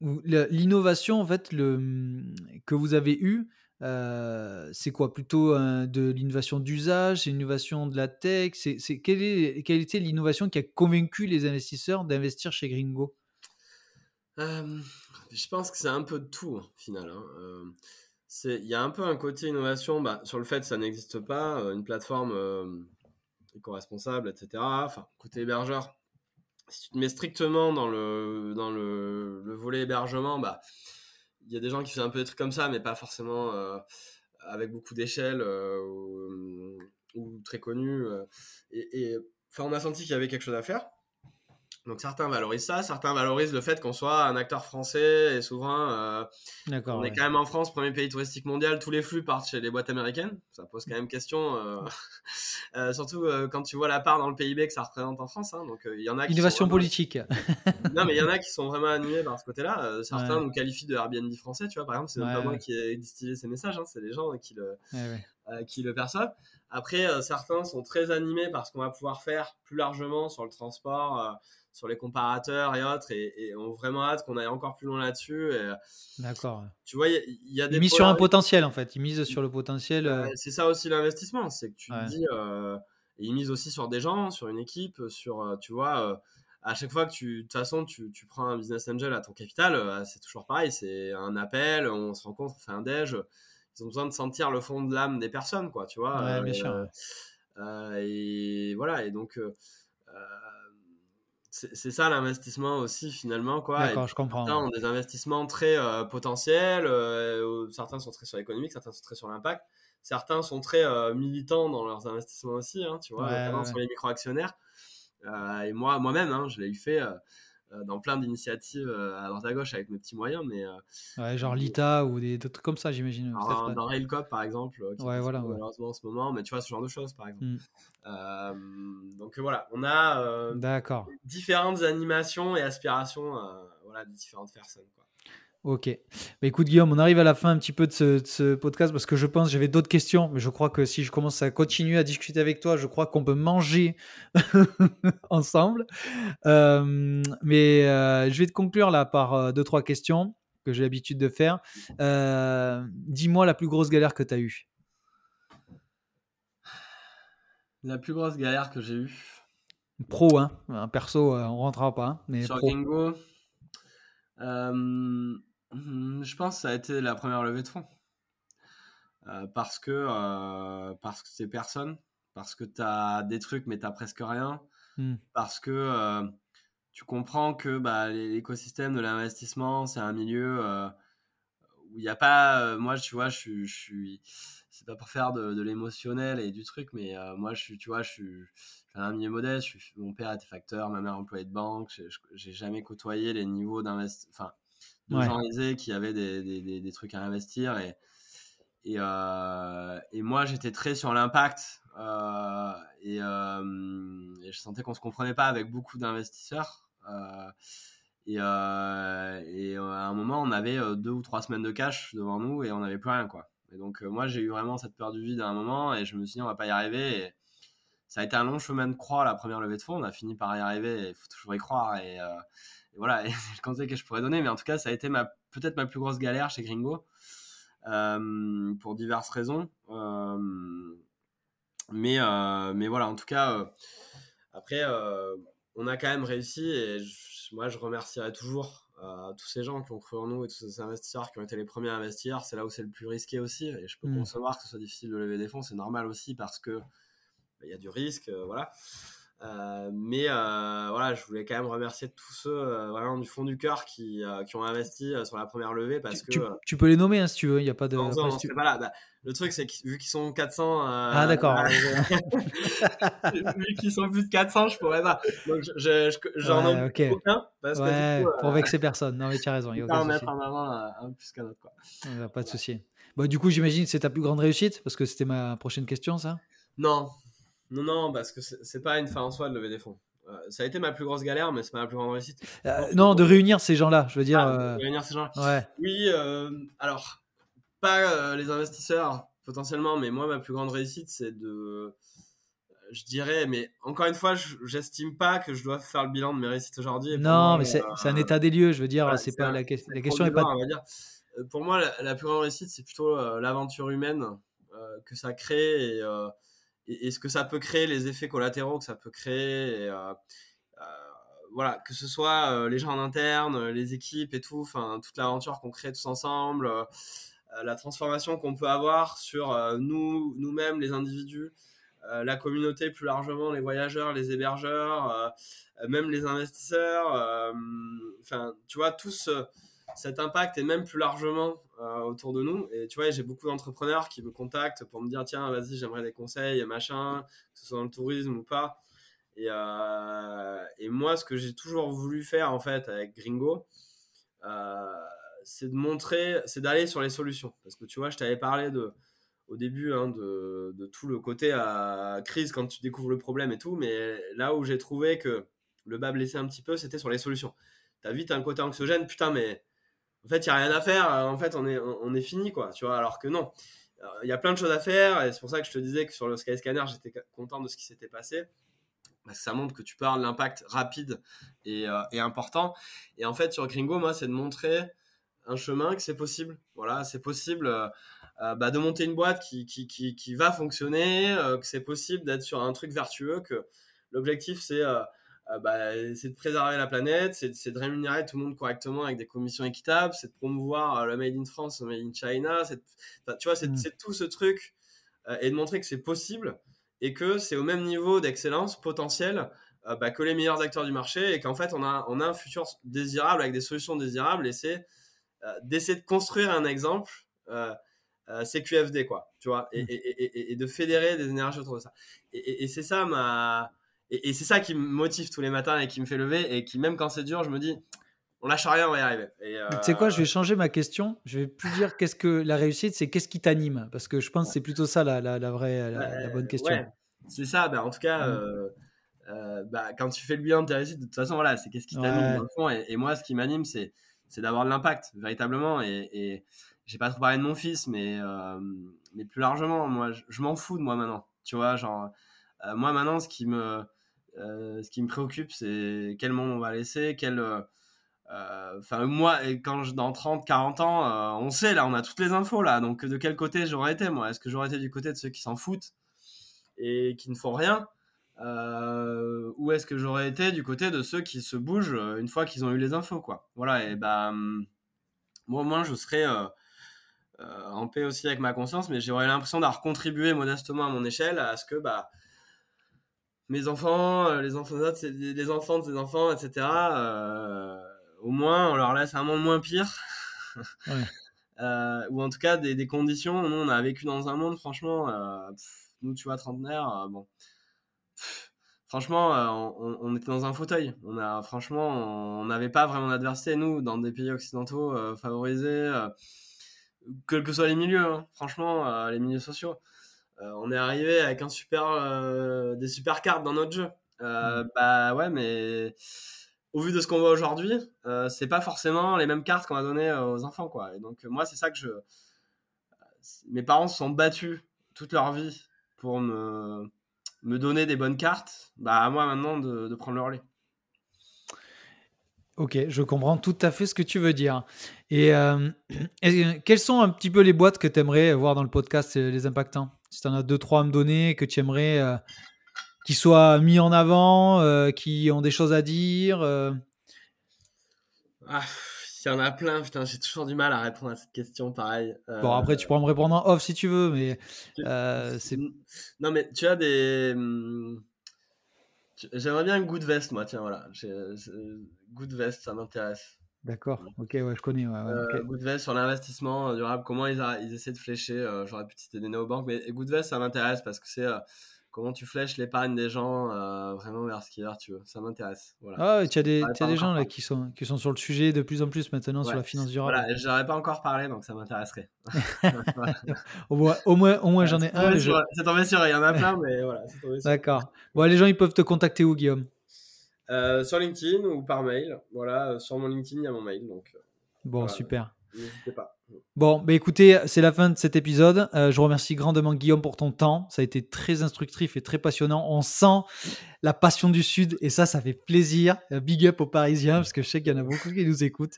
l'innovation, mmh, que vous avez eue, euh, c'est quoi? Plutôt de l'innovation d'usage, l'innovation de la tech c'est, c'est, quelle, est, quelle était l'innovation qui a convaincu les investisseurs d'investir chez Gringo?
Je pense que c'est un peu de tout, au final. Hein. il y a un peu un côté innovation bah, sur le fait que ça n'existe pas, une plateforme éco-responsable, etc. Enfin, côté hébergeur, si tu te mets strictement dans le, dans le, le volet hébergement, bah, il y a des gens qui font un peu des trucs comme ça, mais pas forcément avec beaucoup d'échelle ou, ou, très connus. et, et enfin, on a senti qu'il y avait quelque chose à faire. Donc certains valorisent ça, certains valorisent le fait qu'on soit un acteur français et souvent euh, on est quand même en France, premier pays touristique mondial, tous les flux partent chez les boîtes américaines. Ça pose quand même question, euh, euh, surtout quand tu vois la part dans le PIB que ça représente en France. Hein. donc il y en a
qui innovation politique.
non mais il y en a qui sont vraiment animés par ce côté-là. certains nous qualifient de Airbnn français, tu vois. Par exemple, c'est pas moi qui ai distillé ces messages, hein. c'est les gens qui le qui le perçoivent. Après, certains sont très animés par ce qu'on va pouvoir faire plus largement sur le transport sur les comparateurs et autres et, on vraiment hâte qu'on aille encore plus loin là-dessus.
D'accord.
Tu vois, il y, a des.
Ils misent sur un potentiel en fait. Ils misent sur le potentiel.
Euh. c'est ça aussi l'investissement. C'est que tu te dis. Euh, ils misent aussi sur des gens, sur une équipe, sur. Euh, tu vois. à chaque fois que tu, de toute façon, tu, tu, prends un business angel à ton capital, c'est toujours pareil. C'est un appel, on se rencontre, on fait un déj. Ils ont besoin de sentir le fond de l'âme des personnes, quoi, tu vois.
Ouais, bien sûr.
et voilà, et donc, c'est ça l'investissement aussi finalement quoi.
D'accord, je comprends. Certains
ont des investissements très euh, potentiels, euh, certains sont très sur l'économique, certains sont très sur l'impact, certains sont très euh, militants dans leurs investissements aussi, hein, tu vois, notamment sur les micro-actionnaires. et moi, moi-même, hein, je l'ai eu fait euh, dans plein d'initiatives euh, à droite à gauche avec mes petits moyens. Mais, euh,
ouais, genre l'ITA ou des, trucs comme ça, j'imagine.
Dans, Railcop, par exemple, qui
ouais, voilà,
malheureusement en ce moment, mais tu vois, ce genre de choses, par exemple. Mmh. donc voilà, on a différentes animations et aspirations voilà, de différentes personnes. Quoi.
Ok. Bah, écoute, Guillaume, on arrive à la fin un petit peu de ce, podcast parce que je pense j'avais d'autres questions, mais je crois que si je commence à continuer à discuter avec toi, je crois qu'on peut manger ensemble. Euh, mais euh, je vais te conclure là par euh, deux, trois questions que j'ai l'habitude de faire. Dis-moi la plus grosse galère que tu as eue.
La plus grosse galère que j'ai eue.
Pro, hein. Perso, on rentrera pas. Hein, mais
Sur
pro.
Mmh, je pense que ça a été la première levée de fonds. Euh, parce que euh, parce que c'est personne, parce que tu as des trucs mais tu presque rien, mmh. parce que euh, tu comprends que bah, l'écosystème de l'investissement, c'est un milieu où il n'y a pas. moi, tu vois, je, suis. C'est pas pour faire de, l'émotionnel et du truc, mais moi, je suis, tu vois, je suis un milieu modeste. Je suis, mon père était facteur, ma mère employée de banque. J'ai jamais côtoyé les niveaux d'investissement de gens aisés qui avaient des, des, des, trucs à investir. Et, et, euh, et moi, j'étais très sur l'impact. Euh, et, euh, et, je sentais qu'on ne se comprenait pas avec beaucoup d'investisseurs. et, à un moment, on avait deux ou trois semaines de cash devant nous et on n'avait plus rien. Quoi. Et donc, moi, j'ai eu vraiment cette peur du vide à un moment et je me suis dit, on va pas y arriver. Et, ça a été un long chemin de croix la première levée de fonds. On a fini par y arriver. Il faut toujours y croire. Et, et voilà, c'est le conseil que je pourrais donner. Mais en tout cas, ça a été ma, peut-être ma plus grosse galère chez Gringo euh, pour diverses raisons. Euh, mais, euh, mais voilà, en tout cas, après, on a quand même réussi et moi, je remercierai toujours tous ces gens qui ont cru en nous et tous ces investisseurs qui ont été les premiers à investir. C'est là où c'est le plus risqué aussi. Et je peux mmh. concevoir que ce soit difficile de lever des fonds. C'est normal aussi parce que bah, il y a du risque. voilà. Euh, mais euh, voilà, je voulais quand même remercier tous ceux euh, vraiment du fond du cœur qui, qui ont investi sur la première levée parce
tu,
que
tu, peux les nommer hein, si tu veux, il n'y a pas de.
Non, non, bah, le truc c'est que vu qu'ils sont 400.
ah d'accord.
vu qu'ils sont plus de 400, je pourrais pas. Donc j'en ai
okay. aucun parce que, coup, pour vexer personne. Non mais tu as raison. Il
a en mettre en avant un plus qu'un autre quoi.
pas de souci. Bah, du coup, j'imagine que c'est ta plus grande réussite parce que c'était ma prochaine question, ça?
Non, non, non, parce que c'est pas une fin en soi de lever des fonds. Euh, ça a été ma plus grosse galère, mais c'est pas ma plus grande réussite.
Euh, non, de réunir ces gens-là, je veux dire. Ah,
de réunir ces gens-là.
Ouais.
Oui, euh, alors, pas les investisseurs potentiellement, mais moi, ma plus grande réussite, c'est de. Je dirais, mais encore une fois, j'estime pas que je dois faire le bilan de mes réussites aujourd'hui.
Non, mais c'est un état des lieux, je veux dire. c'est pas la, la question est pas.
On va dire. Pour moi, la, plus grande réussite, c'est plutôt l'aventure humaine que ça crée et et, ce que ça peut créer, les effets collatéraux que ça peut créer. Euh, euh, voilà, que ce soit euh, les gens en interne, les équipes et tout, toute l'aventure qu'on crée tous ensemble, la transformation qu'on peut avoir sur nous, nous-mêmes, les individus, la communauté plus largement, les voyageurs, les hébergeurs, même les investisseurs, enfin, tu vois, tous cet impact et même plus largement autour de nous. Et tu vois, j'ai beaucoup d'entrepreneurs qui me contactent pour me dire tiens, vas-y, j'aimerais des conseils, machin, que ce soit dans le tourisme ou pas. Et, et moi, ce que j'ai toujours voulu faire en fait avec Gringo, c'est de montrer, c'est d'aller sur les solutions. Parce que tu vois, je t'avais parlé de, au début hein, de, de, tout le côté à crise quand tu découvres le problème et tout, mais là où j'ai trouvé que le bas blessé un petit peu, c'était sur les solutions. T'as vite un côté anxiogène, putain, mais en fait, il n'y a rien à faire, en fait, on est, on est fini, quoi, tu vois, alors que non. Il y a plein de choses à faire, et c'est pour ça que je te disais que sur le Skyscanner, j'étais content de ce qui s'était passé parce que ça montre que tu avoir l'impact rapide et, euh, et, important. Et en fait, sur Gringo, moi, c'est de montrer un chemin que c'est possible. Voilà, c'est possible euh, euh, bah, de monter une boîte qui, qui, qui va fonctionner, que c'est possible d'être sur un truc vertueux, que l'objectif, c'est bah, de préserver la planète, c'est de rémunérer tout le monde correctement avec des commissions équitables, c'est de promouvoir le Made in France, le Made in China. tu vois, mm. c'est tout ce truc et de montrer que c'est possible et que c'est au même niveau d'excellence potentielle euh, bah, que les meilleurs acteurs du marché et qu'en fait on a, on a un futur désirable avec des solutions désirables et c'est euh, d'essayer de construire un exemple euh, CQFD quoi tu vois et, et, et, de fédérer des énergies autour de ça et, c'est ça ma et, c'est ça qui me motive tous les matins et qui me fait lever et qui même quand c'est dur je me dis on lâche rien, on va y arriver.
tu sais quoi, je vais changer ma question. Je vais plus dire qu'est-ce que la réussite, c'est qu'est-ce qui t'anime, parce que je pense que c'est plutôt ça la, la, vraie, la, bonne question. Ouais,
c'est ça. Ben, en tout cas, mmh. euh, euh, bah, quand tu fais le bilan de tes réussites, de toute façon, voilà, c'est qu'est-ce qui t'anime dans le fond. Et, moi, ce qui m'anime, c'est, c'est d'avoir de l'impact, véritablement. Et, et j'ai pas trop parlé de mon fils, mais, euh, mais plus largement, moi, je, m'en fous de moi maintenant. Tu vois, genre, moi maintenant, ce qui me, ce qui me préoccupe, c'est quel monde on va laisser, quel. Enfin, moi, quand je, dans 30, 40 ans, on sait, là, on a toutes les infos, là. Donc, de quel côté j'aurais été, moi? Est-ce que j'aurais été du côté de ceux qui s'en foutent et qui ne font rien? Euh, ou est-ce que j'aurais été du côté de ceux qui se bougent euh, une fois qu'ils ont eu les infos quoi? Voilà et hum, moi au moins je serais euh, en paix aussi avec ma conscience mais j'aurais l'impression d'avoir contribué modestement à mon échelle à ce que bah mes enfants les enfants les enfants de ses enfants etc au moins on leur laisse un monde moins pire ou en tout cas des, conditions nous on a vécu dans un monde franchement nous, tu vois, trentenaire, euh, bon. franchement, euh, on, était dans un fauteuil. On a, franchement, on n'avait pas vraiment d'adversité, nous, dans des pays occidentaux euh, favorisés, quels que soient les milieux, hein. franchement, les milieux sociaux. On est arrivé avec un super, des super cartes dans notre jeu. Mmh. Bah ouais, mais au vu de ce qu'on voit aujourd'hui, c'est pas forcément les mêmes cartes qu'on a données aux enfants, quoi. Et donc, moi, c'est ça que je. Mes parents se sont battus toute leur vie pour me, me donner des bonnes cartes, bah à moi maintenant de, de prendre le relais.
Ok, je comprends tout à fait ce que tu veux dire. Et, euh, quelles sont un petit peu les boîtes que tu aimerais voir dans le podcast Les Impactants? Si tu en as deux, trois à me donner, que tu aimerais euh, qu'ils soient mis en avant, euh, qui ont des choses à dire
ah, il y en a plein, putain, j'ai toujours du mal à répondre à cette question, pareil.
Bon, après, tu pourras me répondre en off si tu veux, mais euh, c'est.
Non, mais tu as des. Hmm, j'aimerais bien Good Vest, moi, tiens, voilà. Good Vest, ça m'intéresse.
D'accord, ok, ouais, je connais. Ouais,
euh, Good Vest sur l'investissement durable, comment ils, ils essaient de flécher. Euh, j'aurais pu citer des néobanques, mais Good Vest, ça m'intéresse parce que c'est comment tu flèches l'épargne des gens euh, vraiment vers ce qui est vertueux. Ça m'intéresse. Voilà.
Ah, tu as des, as des gens là, qui, sont, qui sont sur le sujet de plus en plus maintenant sur la finance durable.
Voilà, je n'aurais pas encore parlé, donc ça m'intéresserait.
au moins, au moins, au moins j'en ai un.
C'est tombé sur, il y en a plein, mais voilà.
D'accord. Bon, les gens, ils peuvent te contacter où, Guillaume?
Euh, Sur LinkedIn ou par mail. Voilà, sur mon LinkedIn, il y a mon mail. Donc, euh,
bon, super.
N'hésitez pas.
Bon, bah écoutez, c'est la fin de cet épisode. Euh, je remercie grandement Guillaume pour ton temps. Ça a été très instructif et très passionnant. On sent la passion du Sud et ça, ça fait plaisir. Euh, big up aux Parisiens parce que je sais qu'il y en a beaucoup qui nous écoutent.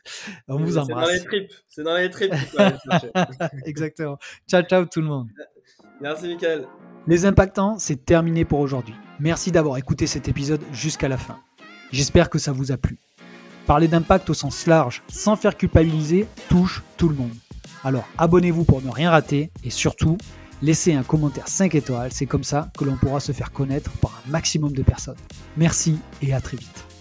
On vous embrasse.
C'est dans les tripes. C'est dans les tripes.
Exactement. Ciao, ciao tout le monde.
Merci, Michael.
Les impactants, c'est terminé pour aujourd'hui. Merci d'avoir écouté cet épisode jusqu'à la fin. J'espère que ça vous a plu. Parler d'impact au sens large, sans faire culpabiliser, touche tout le monde. Alors abonnez-vous pour ne rien rater et surtout, Laissez un commentaire 5 étoiles, c'est comme ça que l'on pourra se faire connaître par un maximum de personnes. Merci et à très vite.